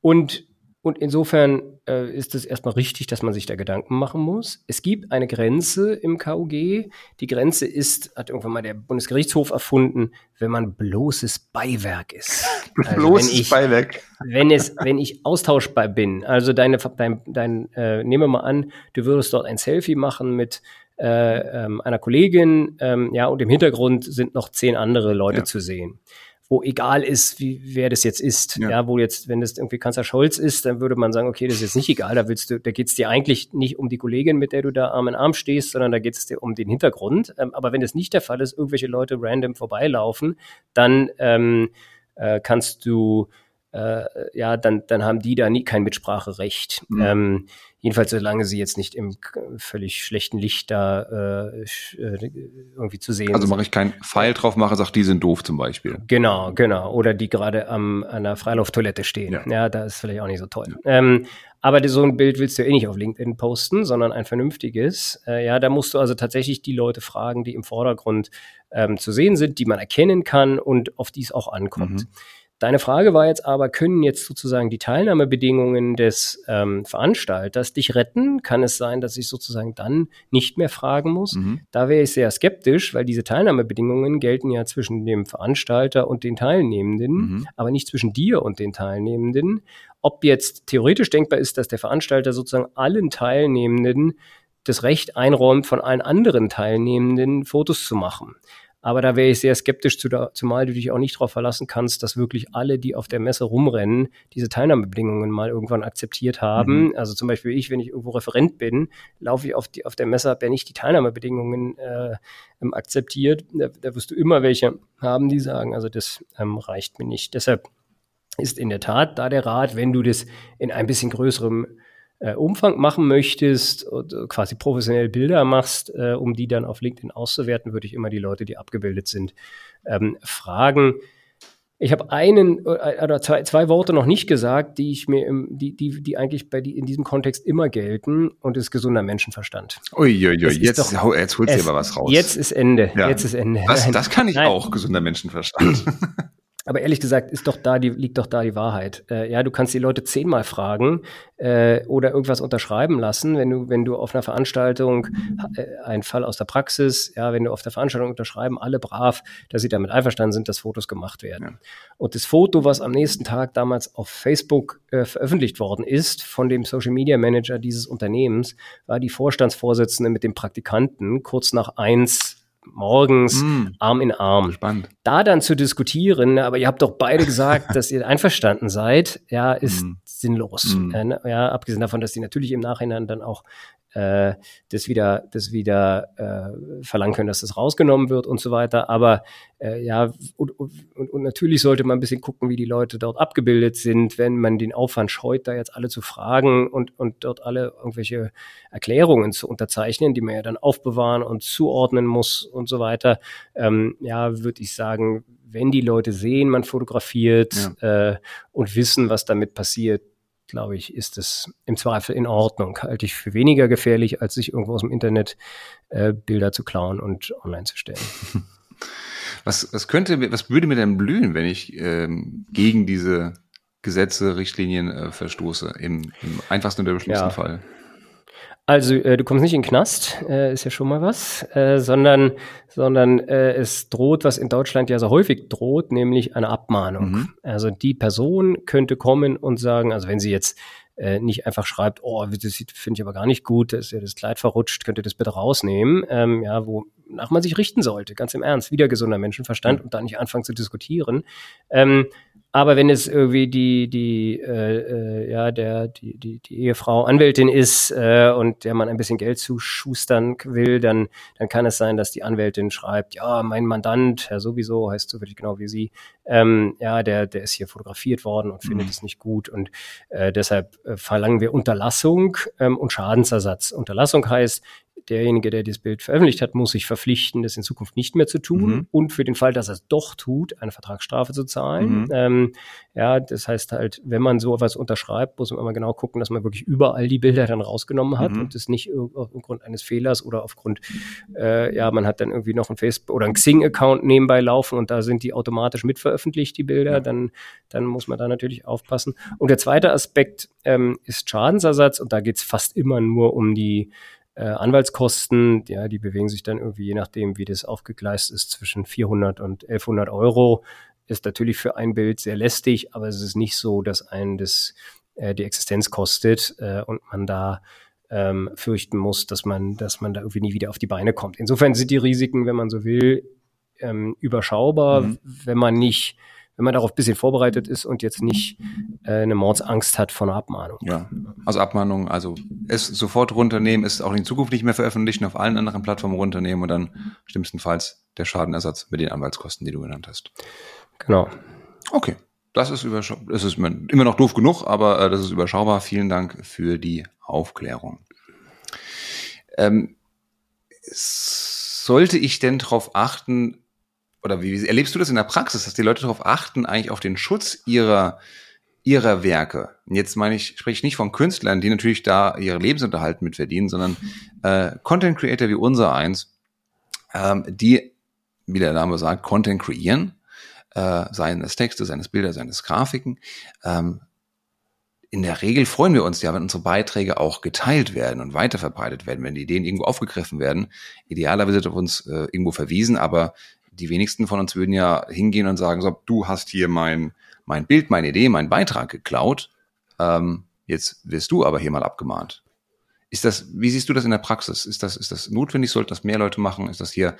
B: und und insofern äh, ist es erstmal richtig, dass man sich da Gedanken machen muss. Es gibt eine Grenze im KUG. Die Grenze ist, hat irgendwann mal der Bundesgerichtshof erfunden, wenn man bloßes Beiwerk ist.
A: Also bloßes wenn ich, Beiwerk.
B: Wenn, es, wenn ich austauschbar bin, also deine, dein, dein äh, nehmen wir mal an, du würdest dort ein Selfie machen mit äh, ähm, einer Kollegin, ähm, ja, und im Hintergrund sind noch zehn andere Leute ja. zu sehen wo egal ist, wie, wer das jetzt ist. Ja. ja. wo jetzt, wenn das irgendwie Kanzler Scholz ist, dann würde man sagen, okay, das ist jetzt nicht egal, da willst du, da geht es dir eigentlich nicht um die Kollegin, mit der du da Arm in Arm stehst, sondern da geht es dir um den Hintergrund. Ähm, aber wenn das nicht der Fall ist, irgendwelche Leute random vorbeilaufen, dann ähm, äh, kannst du äh, ja, dann, dann haben die da nie kein Mitspracherecht. Mhm. Ähm, jedenfalls, solange sie jetzt nicht im völlig schlechten Licht da äh, äh irgendwie zu sehen
A: Also mache ich keinen Pfeil drauf, mache, sagt, die sind doof zum Beispiel.
B: Genau, genau. Oder die gerade am, an der Freilauftoilette stehen. Ja. ja, da ist vielleicht auch nicht so toll. Ja. Ähm, aber so ein Bild willst du ja eh nicht auf LinkedIn posten, sondern ein vernünftiges. Äh, ja, da musst du also tatsächlich die Leute fragen, die im Vordergrund ähm, zu sehen sind, die man erkennen kann und auf die es auch ankommt. Mhm. Deine Frage war jetzt aber, können jetzt sozusagen die Teilnahmebedingungen des ähm, Veranstalters dich retten? Kann es sein, dass ich sozusagen dann nicht mehr fragen muss? Mhm. Da wäre ich sehr skeptisch, weil diese Teilnahmebedingungen gelten ja zwischen dem Veranstalter und den Teilnehmenden, mhm. aber nicht zwischen dir und den Teilnehmenden. Ob jetzt theoretisch denkbar ist, dass der Veranstalter sozusagen allen Teilnehmenden das Recht einräumt, von allen anderen Teilnehmenden Fotos zu machen. Aber da wäre ich sehr skeptisch, zumal du dich auch nicht darauf verlassen kannst, dass wirklich alle, die auf der Messe rumrennen, diese Teilnahmebedingungen mal irgendwann akzeptiert haben. Mhm. Also zum Beispiel ich, wenn ich irgendwo Referent bin, laufe ich auf, die, auf der Messe, habe ja nicht die Teilnahmebedingungen äh, ähm, akzeptiert. Da, da, wirst du immer welche haben, die sagen, also das ähm, reicht mir nicht. Deshalb ist in der Tat da der Rat, wenn du das in ein bisschen größerem äh, Umfang machen möchtest und äh, quasi professionell Bilder machst, äh, um die dann auf LinkedIn auszuwerten, würde ich immer die Leute, die abgebildet sind, ähm, fragen. Ich habe einen äh, oder zwei, zwei Worte noch nicht gesagt, die ich mir im, die, die, die eigentlich bei die, in diesem Kontext immer gelten und ist gesunder Menschenverstand.
A: Uiuiui, jetzt, doch, jetzt holst du aber was raus.
B: Jetzt ist Ende. Ja. Jetzt ist Ende.
A: Das, das kann ich Nein. auch, gesunder Menschenverstand.
B: Aber ehrlich gesagt ist doch da die, liegt doch da die Wahrheit. Äh, ja, du kannst die Leute zehnmal fragen äh, oder irgendwas unterschreiben lassen, wenn du, wenn du auf einer Veranstaltung, äh, ein Fall aus der Praxis, ja, wenn du auf der Veranstaltung unterschreiben, alle brav, dass sie damit einverstanden sind, dass Fotos gemacht werden. Ja. Und das Foto, was am nächsten Tag damals auf Facebook äh, veröffentlicht worden ist, von dem Social Media Manager dieses Unternehmens, war die Vorstandsvorsitzende mit dem Praktikanten kurz nach eins morgens mm. Arm in Arm.
A: Spannend.
B: Da dann zu diskutieren, aber ihr habt doch beide gesagt, dass ihr einverstanden seid, ja, ist mm. sinnlos. Mm. Ja, abgesehen davon, dass die natürlich im Nachhinein dann auch äh, das wieder, das wieder äh, verlangen können, dass das rausgenommen wird und so weiter. Aber äh, ja, und, und, und natürlich sollte man ein bisschen gucken, wie die Leute dort abgebildet sind, wenn man den Aufwand scheut, da jetzt alle zu fragen und, und dort alle irgendwelche Erklärungen zu unterzeichnen, die man ja dann aufbewahren und zuordnen muss und so weiter. Ähm, ja, würde ich sagen, wenn die Leute sehen, man fotografiert ja. äh, und wissen, was damit passiert, glaube ich, ist es im Zweifel in Ordnung. Halte ich für weniger gefährlich, als sich irgendwo aus dem Internet äh, Bilder zu klauen und online zu stellen.
A: Was, was könnte, was würde mir denn blühen, wenn ich ähm, gegen diese Gesetze, Richtlinien äh, verstoße, im, im einfachsten und der schlimmsten ja. Fall?
B: Also äh, du kommst nicht in den Knast, äh, ist ja schon mal was, äh, sondern, sondern äh, es droht, was in Deutschland ja so häufig droht, nämlich eine Abmahnung. Mhm. Also die Person könnte kommen und sagen, also wenn sie jetzt äh, nicht einfach schreibt, oh, das finde ich aber gar nicht gut, da ist ja das Kleid verrutscht, könnt ihr das bitte rausnehmen, ähm, ja, wonach man sich richten sollte, ganz im Ernst, wieder gesunder Menschenverstand und da nicht anfangen zu diskutieren. Ähm, aber wenn es irgendwie die, die, äh, äh, ja, der, die, die, die Ehefrau Anwältin ist äh, und der man ein bisschen Geld zuschustern will, dann, dann kann es sein, dass die Anwältin schreibt, ja, mein Mandant, Herr sowieso, heißt so wirklich genau wie Sie, ähm, ja, der, der ist hier fotografiert worden und findet mhm. es nicht gut. Und äh, deshalb äh, verlangen wir Unterlassung ähm, und Schadensersatz. Unterlassung heißt, derjenige, der das Bild veröffentlicht hat, muss sich verpflichten, das in Zukunft nicht mehr zu tun mhm. und für den Fall, dass er es doch tut, eine Vertragsstrafe zu zahlen. Mhm. Ähm, ja, das heißt halt, wenn man so etwas unterschreibt, muss man immer genau gucken, dass man wirklich überall die Bilder dann rausgenommen hat mhm. und es nicht aufgrund eines Fehlers oder aufgrund, äh, ja, man hat dann irgendwie noch ein Facebook oder ein Xing-Account nebenbei laufen und da sind die automatisch mitveröffentlicht, die Bilder, ja. dann, dann muss man da natürlich aufpassen. Und der zweite Aspekt ähm, ist Schadensersatz und da geht es fast immer nur um die äh, Anwaltskosten, ja, die bewegen sich dann irgendwie, je nachdem, wie das aufgegleist ist, zwischen 400 und 1100 Euro. Ist natürlich für ein Bild sehr lästig, aber es ist nicht so, dass einen das äh, die Existenz kostet äh, und man da ähm, fürchten muss, dass man, dass man da irgendwie nie wieder auf die Beine kommt. Insofern sind die Risiken, wenn man so will, ähm, überschaubar, mhm. wenn man nicht wenn man darauf ein bisschen vorbereitet ist und jetzt nicht äh, eine Mordsangst hat vor einer Abmahnung.
A: Ja, also Abmahnung, also es sofort runternehmen, es auch in Zukunft nicht mehr veröffentlichen, auf allen anderen Plattformen runternehmen und dann schlimmstenfalls der Schadenersatz mit den Anwaltskosten, die du genannt hast.
B: Genau.
A: Okay, das ist. Es ist immer noch doof genug, aber äh, das ist überschaubar. Vielen Dank für die Aufklärung. Ähm, sollte ich denn darauf achten, oder wie erlebst du das in der Praxis, dass die Leute darauf achten, eigentlich auf den Schutz ihrer ihrer Werke. Und jetzt meine ich, spreche ich nicht von Künstlern, die natürlich da ihre Lebensunterhalt mit verdienen, sondern äh, Content Creator wie unser eins, ähm, die, wie der Name sagt, Content kreieren, äh, seien es Texte, seien es Bilder, seien es Grafiken. Ähm, in der Regel freuen wir uns ja, wenn unsere Beiträge auch geteilt werden und weiterverbreitet werden, wenn die Ideen irgendwo aufgegriffen werden. Idealerweise wird auf uns äh, irgendwo verwiesen, aber die wenigsten von uns würden ja hingehen und sagen, so, du hast hier mein, mein Bild, meine Idee, meinen Beitrag geklaut. Ähm, jetzt wirst du aber hier mal abgemahnt. Ist das, wie siehst du das in der Praxis? Ist das, ist das notwendig? Sollten das mehr Leute machen? Ist das hier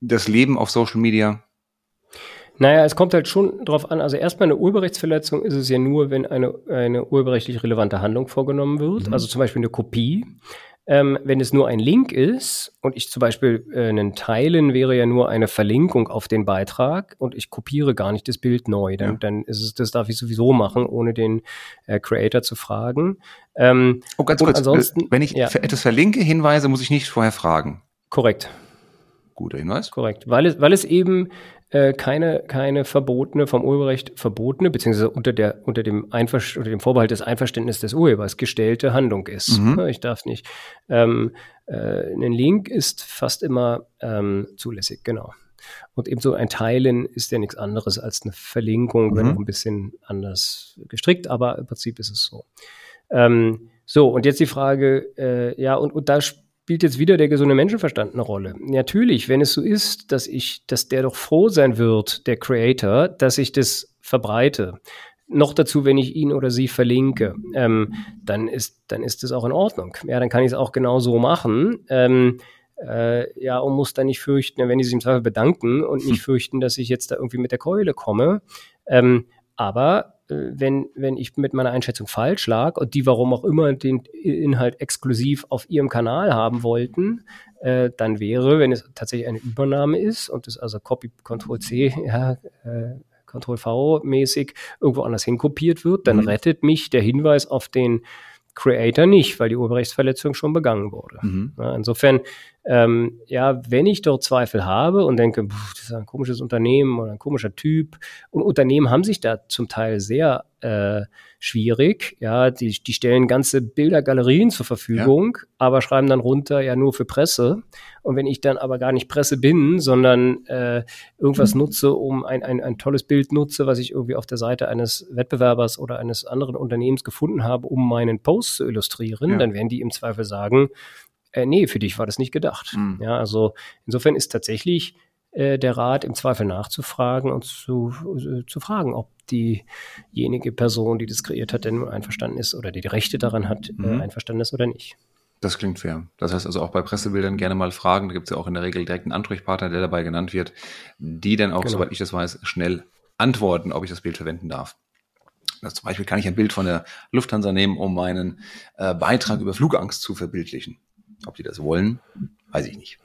A: das Leben auf Social Media?
B: Naja, es kommt halt schon drauf an. Also erstmal eine Urheberrechtsverletzung ist es ja nur, wenn eine, eine urheberrechtlich relevante Handlung vorgenommen wird. Mhm. Also zum Beispiel eine Kopie. Ähm, wenn es nur ein Link ist und ich zum Beispiel äh, einen Teilen wäre ja nur eine Verlinkung auf den Beitrag und ich kopiere gar nicht das Bild neu, dann, ja. dann ist es, das darf ich sowieso machen, ohne den äh, Creator zu fragen.
A: Ähm, oh, ganz kurz, ansonsten, wenn ich ja. etwas verlinke, Hinweise, muss ich nicht vorher fragen.
B: Korrekt.
A: Guter Hinweis.
B: Korrekt, weil es, weil es eben äh, keine, keine verbotene, vom Urheberrecht verbotene, beziehungsweise unter, der, unter, dem Einver unter dem Vorbehalt des Einverständnisses des Urhebers gestellte Handlung ist. Mhm. Ich darf nicht. Ähm, äh, ein Link ist fast immer ähm, zulässig, genau. Und ebenso ein Teilen ist ja nichts anderes als eine Verlinkung, mhm. wenn auch ein bisschen anders gestrickt, aber im Prinzip ist es so. Ähm, so, und jetzt die Frage, äh, ja, und, und da spielt jetzt wieder der gesunde Menschenverstand eine Rolle. Natürlich, wenn es so ist, dass ich, dass der doch froh sein wird, der Creator, dass ich das verbreite. Noch dazu, wenn ich ihn oder sie verlinke, ähm, dann ist, dann ist das auch in Ordnung. Ja, dann kann ich es auch genau so machen. Ähm, äh, ja, und muss dann nicht fürchten, wenn die sich im Zweifel bedanken und nicht hm. fürchten, dass ich jetzt da irgendwie mit der Keule komme. Ähm, aber wenn, wenn ich mit meiner Einschätzung falsch lag und die warum auch immer den Inhalt exklusiv auf ihrem Kanal haben wollten, äh, dann wäre, wenn es tatsächlich eine Übernahme ist und es also Copy Control C, ja, äh, Control V mäßig irgendwo anders hinkopiert wird, dann mhm. rettet mich der Hinweis auf den Creator nicht, weil die Urheberrechtsverletzung schon begangen wurde. Mhm. Ja, insofern ähm, ja, wenn ich dort Zweifel habe und denke, pff, das ist ein komisches Unternehmen oder ein komischer Typ, und Unternehmen haben sich da zum Teil sehr äh, schwierig. Ja, die, die stellen ganze Bildergalerien zur Verfügung, ja. aber schreiben dann runter, ja, nur für Presse. Und wenn ich dann aber gar nicht Presse bin, sondern äh, irgendwas mhm. nutze, um ein, ein, ein tolles Bild nutze, was ich irgendwie auf der Seite eines Wettbewerbers oder eines anderen Unternehmens gefunden habe, um meinen Post zu illustrieren, ja. dann werden die im Zweifel sagen, äh, nee, für dich war das nicht gedacht. Mhm. Ja, also insofern ist tatsächlich äh, der Rat im Zweifel nachzufragen und zu, äh, zu fragen, ob diejenige Person, die das kreiert hat, denn einverstanden ist oder die die Rechte daran hat, äh, mhm. einverstanden ist oder nicht.
A: Das klingt fair. Das heißt also auch bei Pressebildern gerne mal fragen. Da gibt es ja auch in der Regel direkt einen Ansprechpartner, der dabei genannt wird, die dann auch, genau. soweit ich das weiß, schnell antworten, ob ich das Bild verwenden darf. Das zum Beispiel kann ich ein Bild von der Lufthansa nehmen, um meinen äh, Beitrag über Flugangst zu verbildlichen. Ob die das wollen, weiß ich nicht.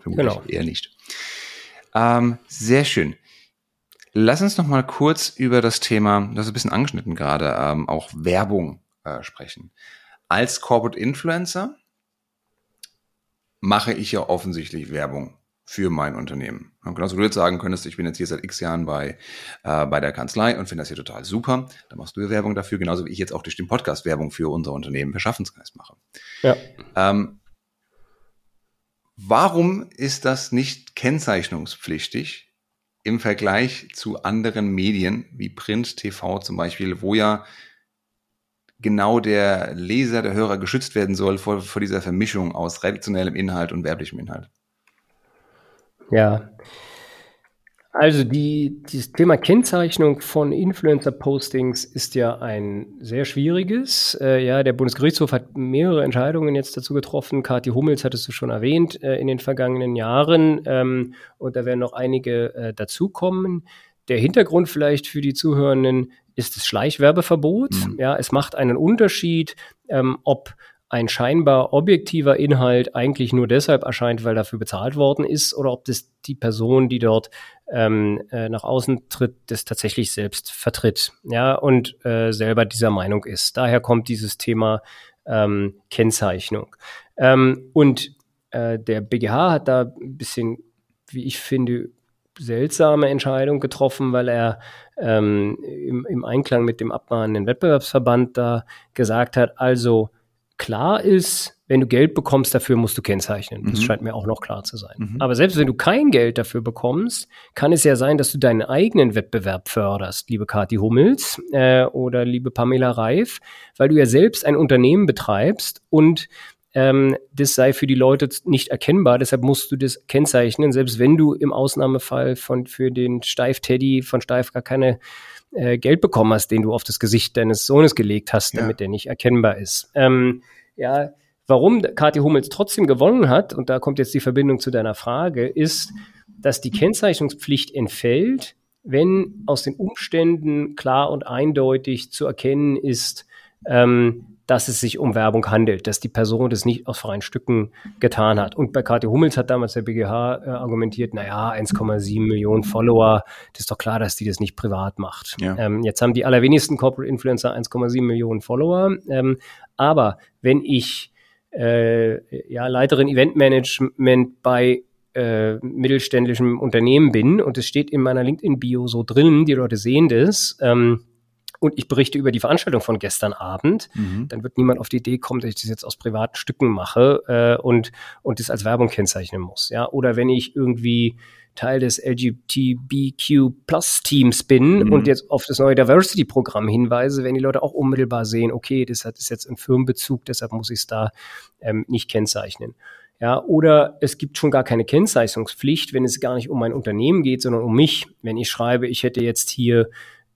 A: Vermutlich genau. eher nicht. Ähm, sehr schön. Lass uns noch mal kurz über das Thema, das ist ein bisschen angeschnitten gerade, ähm, auch Werbung äh, sprechen. Als Corporate Influencer mache ich ja offensichtlich Werbung für mein Unternehmen. Genauso du jetzt sagen könntest, ich bin jetzt hier seit x Jahren bei, äh, bei der Kanzlei und finde das hier total super. Dann machst du ja Werbung dafür, genauso wie ich jetzt auch durch den Podcast Werbung für unser Unternehmen für Schaffensgeist mache. Ja. Ähm, warum ist das nicht kennzeichnungspflichtig im Vergleich zu anderen Medien wie Print, TV zum Beispiel, wo ja genau der Leser, der Hörer geschützt werden soll vor, vor dieser Vermischung aus redaktionellem Inhalt und werblichem Inhalt?
B: Ja, also die, dieses Thema Kennzeichnung von Influencer-Postings ist ja ein sehr schwieriges. Äh, ja, der Bundesgerichtshof hat mehrere Entscheidungen jetzt dazu getroffen. Kathi Hummels hattest du schon erwähnt äh, in den vergangenen Jahren. Ähm, und da werden noch einige äh, dazukommen. Der Hintergrund vielleicht für die Zuhörenden ist das Schleichwerbeverbot. Mhm. Ja, es macht einen Unterschied, ähm, ob ein scheinbar objektiver Inhalt eigentlich nur deshalb erscheint, weil dafür bezahlt worden ist, oder ob das die Person, die dort ähm, äh, nach außen tritt, das tatsächlich selbst vertritt, ja, und äh, selber dieser Meinung ist. Daher kommt dieses Thema ähm, Kennzeichnung. Ähm, und äh, der BGH hat da ein bisschen, wie ich finde, seltsame Entscheidung getroffen, weil er ähm, im, im Einklang mit dem abmahnenden Wettbewerbsverband da gesagt hat, also klar ist, wenn du Geld bekommst, dafür musst du kennzeichnen. Das mhm. scheint mir auch noch klar zu sein. Mhm. Aber selbst wenn du kein Geld dafür bekommst, kann es ja sein, dass du deinen eigenen Wettbewerb förderst, liebe Kathi Hummels äh, oder liebe Pamela Reif, weil du ja selbst ein Unternehmen betreibst und ähm, das sei für die Leute nicht erkennbar. Deshalb musst du das kennzeichnen, selbst wenn du im Ausnahmefall von für den Steif-Teddy von Steif gar keine äh, Geld bekommen hast, den du auf das Gesicht deines Sohnes gelegt hast, damit ja. der nicht erkennbar ist. Ähm, ja, warum Kathi Hummels trotzdem gewonnen hat, und da kommt jetzt die Verbindung zu deiner Frage, ist, dass die Kennzeichnungspflicht entfällt, wenn aus den Umständen klar und eindeutig zu erkennen ist, ähm, dass es sich um Werbung handelt, dass die Person das nicht aus freien Stücken getan hat. Und bei Kathi Hummels hat damals der BGH äh, argumentiert, naja, 1,7 Millionen Follower, das ist doch klar, dass die das nicht privat macht. Ja. Ähm, jetzt haben die allerwenigsten Corporate Influencer 1,7 Millionen Follower. Ähm, aber wenn ich äh, ja, Leiterin Eventmanagement bei äh, mittelständischem Unternehmen bin und es steht in meiner LinkedIn-Bio so drin, die Leute sehen das, ähm, und ich berichte über die Veranstaltung von gestern Abend, mhm. dann wird niemand auf die Idee kommen, dass ich das jetzt aus privaten Stücken mache äh, und, und das als Werbung kennzeichnen muss. Ja? Oder wenn ich irgendwie Teil des LGBTQ Plus Teams bin mhm. und jetzt auf das neue Diversity Programm hinweise, wenn die Leute auch unmittelbar sehen, okay, das hat ist jetzt ein Firmenbezug, deshalb muss ich es da ähm, nicht kennzeichnen. Ja, oder es gibt schon gar keine Kennzeichnungspflicht, wenn es gar nicht um mein Unternehmen geht, sondern um mich. Wenn ich schreibe, ich hätte jetzt hier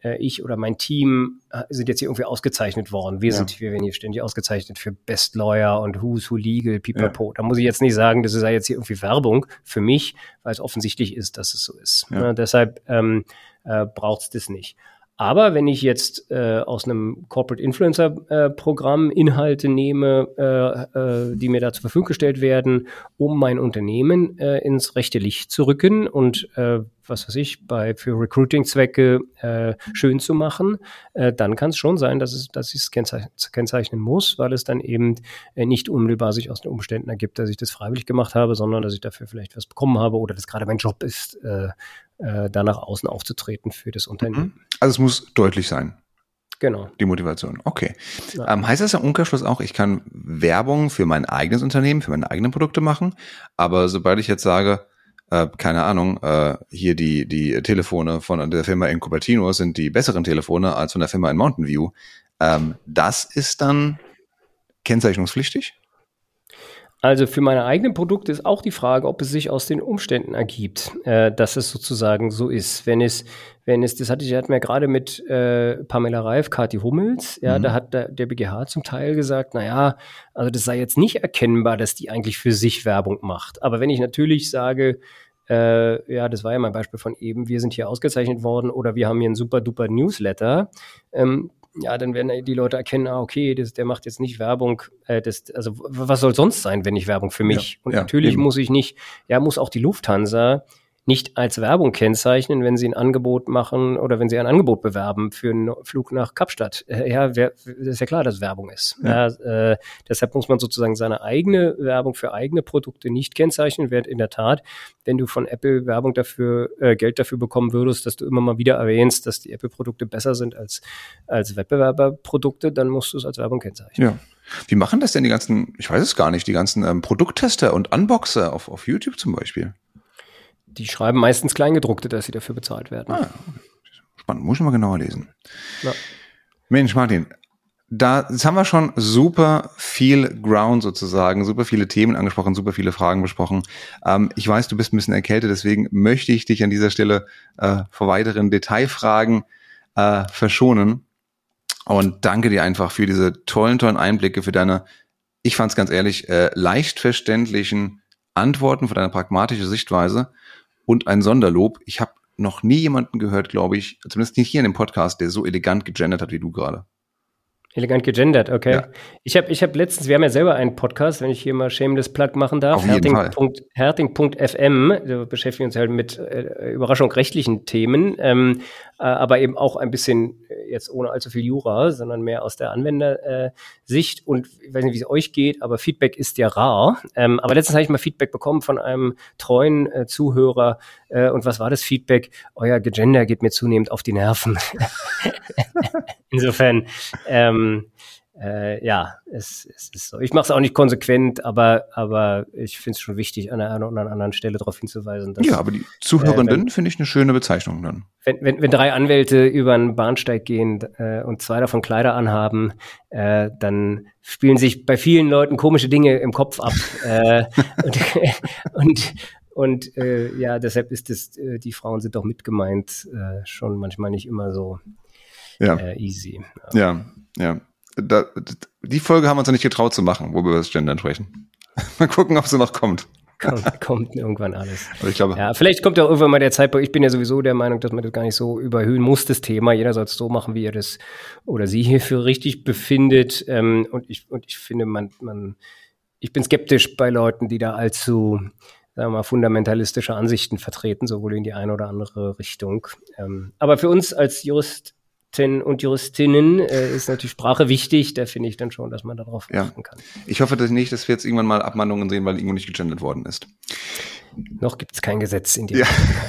B: äh, ich oder mein Team äh, sind jetzt hier irgendwie ausgezeichnet worden. Wir ja. sind, wir werden hier ständig ausgezeichnet für Best Lawyer und Who's Who Legal, Pipapo. Ja. Da muss ich jetzt nicht sagen, das ist ja jetzt hier irgendwie Werbung für mich, weil es offensichtlich ist, dass es so ist. Ja. Ne? Deshalb ähm, äh, braucht es das nicht. Aber wenn ich jetzt äh, aus einem Corporate Influencer äh, Programm Inhalte nehme, äh, äh, die mir da zur Verfügung gestellt werden, um mein Unternehmen äh, ins rechte Licht zu rücken und äh, was weiß ich, bei für Recruiting-Zwecke äh, schön zu machen, äh, dann kann es schon sein, dass es, dass ich es kennzeichnen, kennzeichnen muss, weil es dann eben äh, nicht unmittelbar sich aus den Umständen ergibt, dass ich das freiwillig gemacht habe, sondern dass ich dafür vielleicht was bekommen habe oder das gerade mein Job ist, äh, da nach außen aufzutreten für das Unternehmen.
A: Mhm. Also es muss deutlich sein.
B: Genau.
A: Die Motivation. Okay. Ja. Ähm, heißt das im Umkehrschluss auch, ich kann Werbung für mein eigenes Unternehmen, für meine eigenen Produkte machen, aber sobald ich jetzt sage, äh, keine Ahnung, äh, hier die, die Telefone von der Firma in Cupertino sind die besseren Telefone als von der Firma in Mountain View, ähm, das ist dann kennzeichnungspflichtig?
B: Also für meine eigenen Produkte ist auch die Frage, ob es sich aus den Umständen ergibt, äh, dass es sozusagen so ist. Wenn es, wenn es, das hatte ich, hatten wir gerade mit äh, Pamela Reif, Kathi Hummels, ja, mhm. da hat der, der BGH zum Teil gesagt, na ja, also das sei jetzt nicht erkennbar, dass die eigentlich für sich Werbung macht. Aber wenn ich natürlich sage, äh, ja, das war ja mein Beispiel von eben, wir sind hier ausgezeichnet worden oder wir haben hier einen super duper Newsletter, ähm, ja, dann werden die Leute erkennen, ah, okay, das, der macht jetzt nicht Werbung, äh, das, also was soll sonst sein, wenn nicht Werbung für mich? Ja, Und ja, natürlich eben. muss ich nicht, ja, muss auch die Lufthansa nicht als Werbung kennzeichnen, wenn sie ein Angebot machen oder wenn sie ein Angebot bewerben für einen Flug nach Kapstadt. Äh, ja, wer, ist ja klar, dass Werbung ist. Ja. ja äh, deshalb muss man sozusagen seine eigene Werbung für eigene Produkte nicht kennzeichnen, während in der Tat, wenn du von Apple Werbung dafür, äh, Geld dafür bekommen würdest, dass du immer mal wieder erwähnst, dass die Apple-Produkte besser sind als, als Wettbewerberprodukte, dann musst du es als Werbung kennzeichnen.
A: Ja. Wie machen das denn die ganzen, ich weiß es gar nicht, die ganzen ähm, Produkttester und Unboxer auf, auf YouTube zum Beispiel?
B: Die schreiben meistens Kleingedruckte, dass sie dafür bezahlt werden. Ah,
A: spannend, muss ich mal genauer lesen. Ja. Mensch, Martin, da, jetzt haben wir schon super viel Ground sozusagen, super viele Themen angesprochen, super viele Fragen besprochen. Ähm, ich weiß, du bist ein bisschen erkältet, deswegen möchte ich dich an dieser Stelle äh, vor weiteren Detailfragen äh, verschonen. Und danke dir einfach für diese tollen, tollen Einblicke, für deine, ich fand es ganz ehrlich, äh, leicht verständlichen Antworten, für deine pragmatische Sichtweise und ein Sonderlob. Ich habe noch nie jemanden gehört, glaube ich, zumindest nicht hier in dem Podcast, der so elegant gegendert hat wie du gerade.
B: Elegant gegendert, okay. Ja. Ich habe ich hab letztens, wir haben ja selber einen Podcast, wenn ich hier mal Shameless Plug machen darf, Herting.fm, Herting da beschäftigen wir uns halt mit äh, Überraschung rechtlichen Themen, ähm, äh, aber eben auch ein bisschen äh, jetzt ohne allzu viel Jura, sondern mehr aus der Anwendersicht. Äh, und ich weiß nicht, wie es euch geht, aber Feedback ist ja rar. Ähm, aber letztens habe ich mal Feedback bekommen von einem treuen äh, Zuhörer. Äh, und was war das Feedback? Euer Gegender geht mir zunehmend auf die Nerven. Insofern, ähm, äh, ja, es, es ist so. Ich mache es auch nicht konsequent, aber, aber ich finde es schon wichtig, an einer oder anderen Stelle darauf hinzuweisen.
A: Dass, ja, aber die Zuhörenden äh, finde ich eine schöne Bezeichnung dann.
B: Wenn, wenn, wenn drei Anwälte über einen Bahnsteig gehen äh, und zwei davon Kleider anhaben, äh, dann spielen sich bei vielen Leuten komische Dinge im Kopf ab. äh, und, und und äh, ja, deshalb ist es, äh, die Frauen sind doch mitgemeint, äh, schon manchmal nicht immer so
A: ja. äh, easy. Ja, ja. ja da, die Folge haben wir uns noch nicht getraut zu machen, wo wir über das Gendern sprechen. mal gucken, ob sie noch kommt.
B: kommt, kommt irgendwann alles. Aber ich glaube, ja, vielleicht kommt ja auch irgendwann mal der Zeitpunkt. Ich bin ja sowieso der Meinung, dass man das gar nicht so überhöhen muss, das Thema. Jeder soll es so machen, wie er das oder sie hier für richtig befindet. Ähm, und ich, und ich finde, man, man, ich bin skeptisch bei Leuten, die da allzu, sagen wir mal, fundamentalistische Ansichten vertreten, sowohl in die eine oder andere Richtung. Ähm, aber für uns als Jurist Juristen und Juristinnen äh, ist natürlich Sprache wichtig. Da finde ich dann schon, dass man darauf
A: ja. achten kann. Ich hoffe dass nicht, dass wir jetzt irgendwann mal Abmahnungen sehen, weil irgendwo nicht gegendert worden ist.
B: Noch gibt es kein Gesetz in die ja.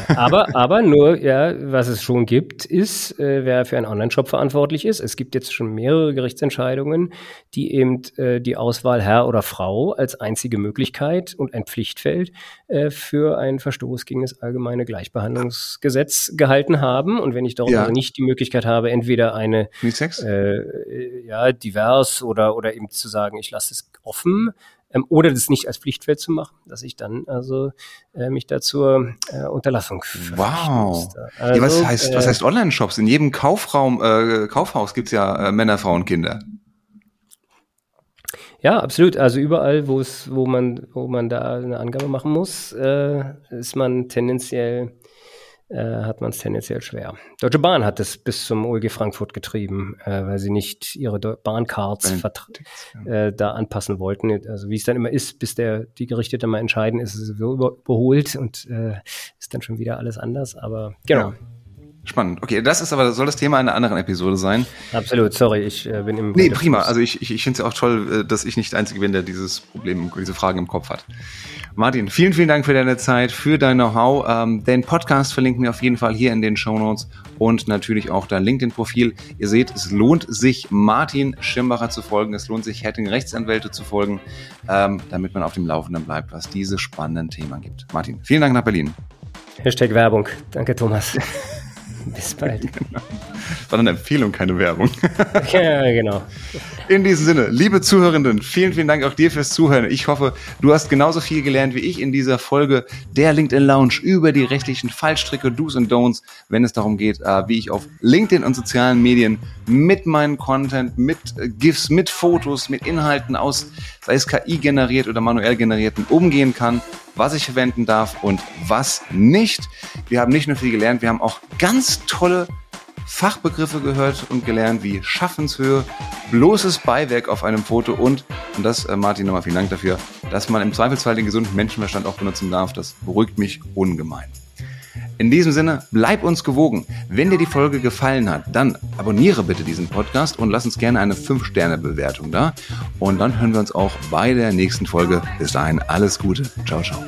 B: Aber, aber nur, ja, was es schon gibt, ist, äh, wer für einen Online-Shop verantwortlich ist. Es gibt jetzt schon mehrere Gerichtsentscheidungen, die eben äh, die Auswahl Herr oder Frau als einzige Möglichkeit und ein Pflichtfeld äh, für einen Verstoß gegen das allgemeine Gleichbehandlungsgesetz gehalten haben. Und wenn ich dort ja. also nicht die Möglichkeit habe, entweder eine äh, ja, divers oder, oder eben zu sagen, ich lasse es offen, ähm, oder das nicht als Pflichtfeld zu machen, dass ich dann also äh, mich da zur äh, Unterlassung
A: Wow. Also, ja, was also, heißt, äh, was heißt Online-Shops? In jedem Kaufraum, äh, Kaufhaus gibt's ja äh, Männer, Frauen, Kinder.
B: Ja, absolut. Also überall, wo es, wo man, wo man da eine Angabe machen muss, äh, ist man tendenziell äh, hat man es tendenziell schwer. Deutsche Bahn hat es bis zum OLG Frankfurt getrieben, äh, weil sie nicht ihre Bahncards ja. äh, da anpassen wollten. Also wie es dann immer ist, bis der die Gerichte dann mal entscheiden, ist es über überholt und äh, ist dann schon wieder alles anders. Aber genau.
A: Ja. Spannend. Okay, das ist aber, soll das Thema einer anderen Episode sein?
B: Absolut, sorry, ich äh, bin im.
A: Nee, prima. Also ich, ich, ich finde es ja auch toll, äh, dass ich nicht der Einzige bin, der dieses Problem, diese Fragen im Kopf hat. Martin, vielen, vielen Dank für deine Zeit, für dein Know-how. Ähm, den Podcast verlinken wir auf jeden Fall hier in den Show Notes und natürlich auch dein LinkedIn-Profil. Ihr seht, es lohnt sich, Martin Schimbacher zu folgen. Es lohnt sich, Hetting Rechtsanwälte zu folgen, ähm, damit man auf dem Laufenden bleibt, was diese spannenden Themen gibt. Martin, vielen Dank nach Berlin.
B: Hashtag Werbung. Danke, Thomas.
A: Bis bald. Genau. War eine Empfehlung, keine Werbung.
B: ja, genau.
A: In diesem Sinne, liebe Zuhörenden, vielen, vielen Dank auch dir fürs Zuhören. Ich hoffe, du hast genauso viel gelernt wie ich in dieser Folge der LinkedIn Lounge über die rechtlichen Fallstricke, Do's und Don'ts, wenn es darum geht, äh, wie ich auf LinkedIn und sozialen Medien mit meinem Content, mit äh, GIFs, mit Fotos, mit Inhalten aus, sei es KI generiert oder manuell generierten, umgehen kann was ich verwenden darf und was nicht. Wir haben nicht nur viel gelernt, wir haben auch ganz tolle Fachbegriffe gehört und gelernt wie Schaffenshöhe, bloßes Beiwerk auf einem Foto und, und das, äh, Martin, nochmal vielen Dank dafür, dass man im Zweifelsfall den gesunden Menschenverstand auch benutzen darf. Das beruhigt mich ungemein. In diesem Sinne, bleib uns gewogen. Wenn dir die Folge gefallen hat, dann abonniere bitte diesen Podcast und lass uns gerne eine 5-Sterne-Bewertung da. Und dann hören wir uns auch bei der nächsten Folge. Bis dahin, alles Gute. Ciao, ciao.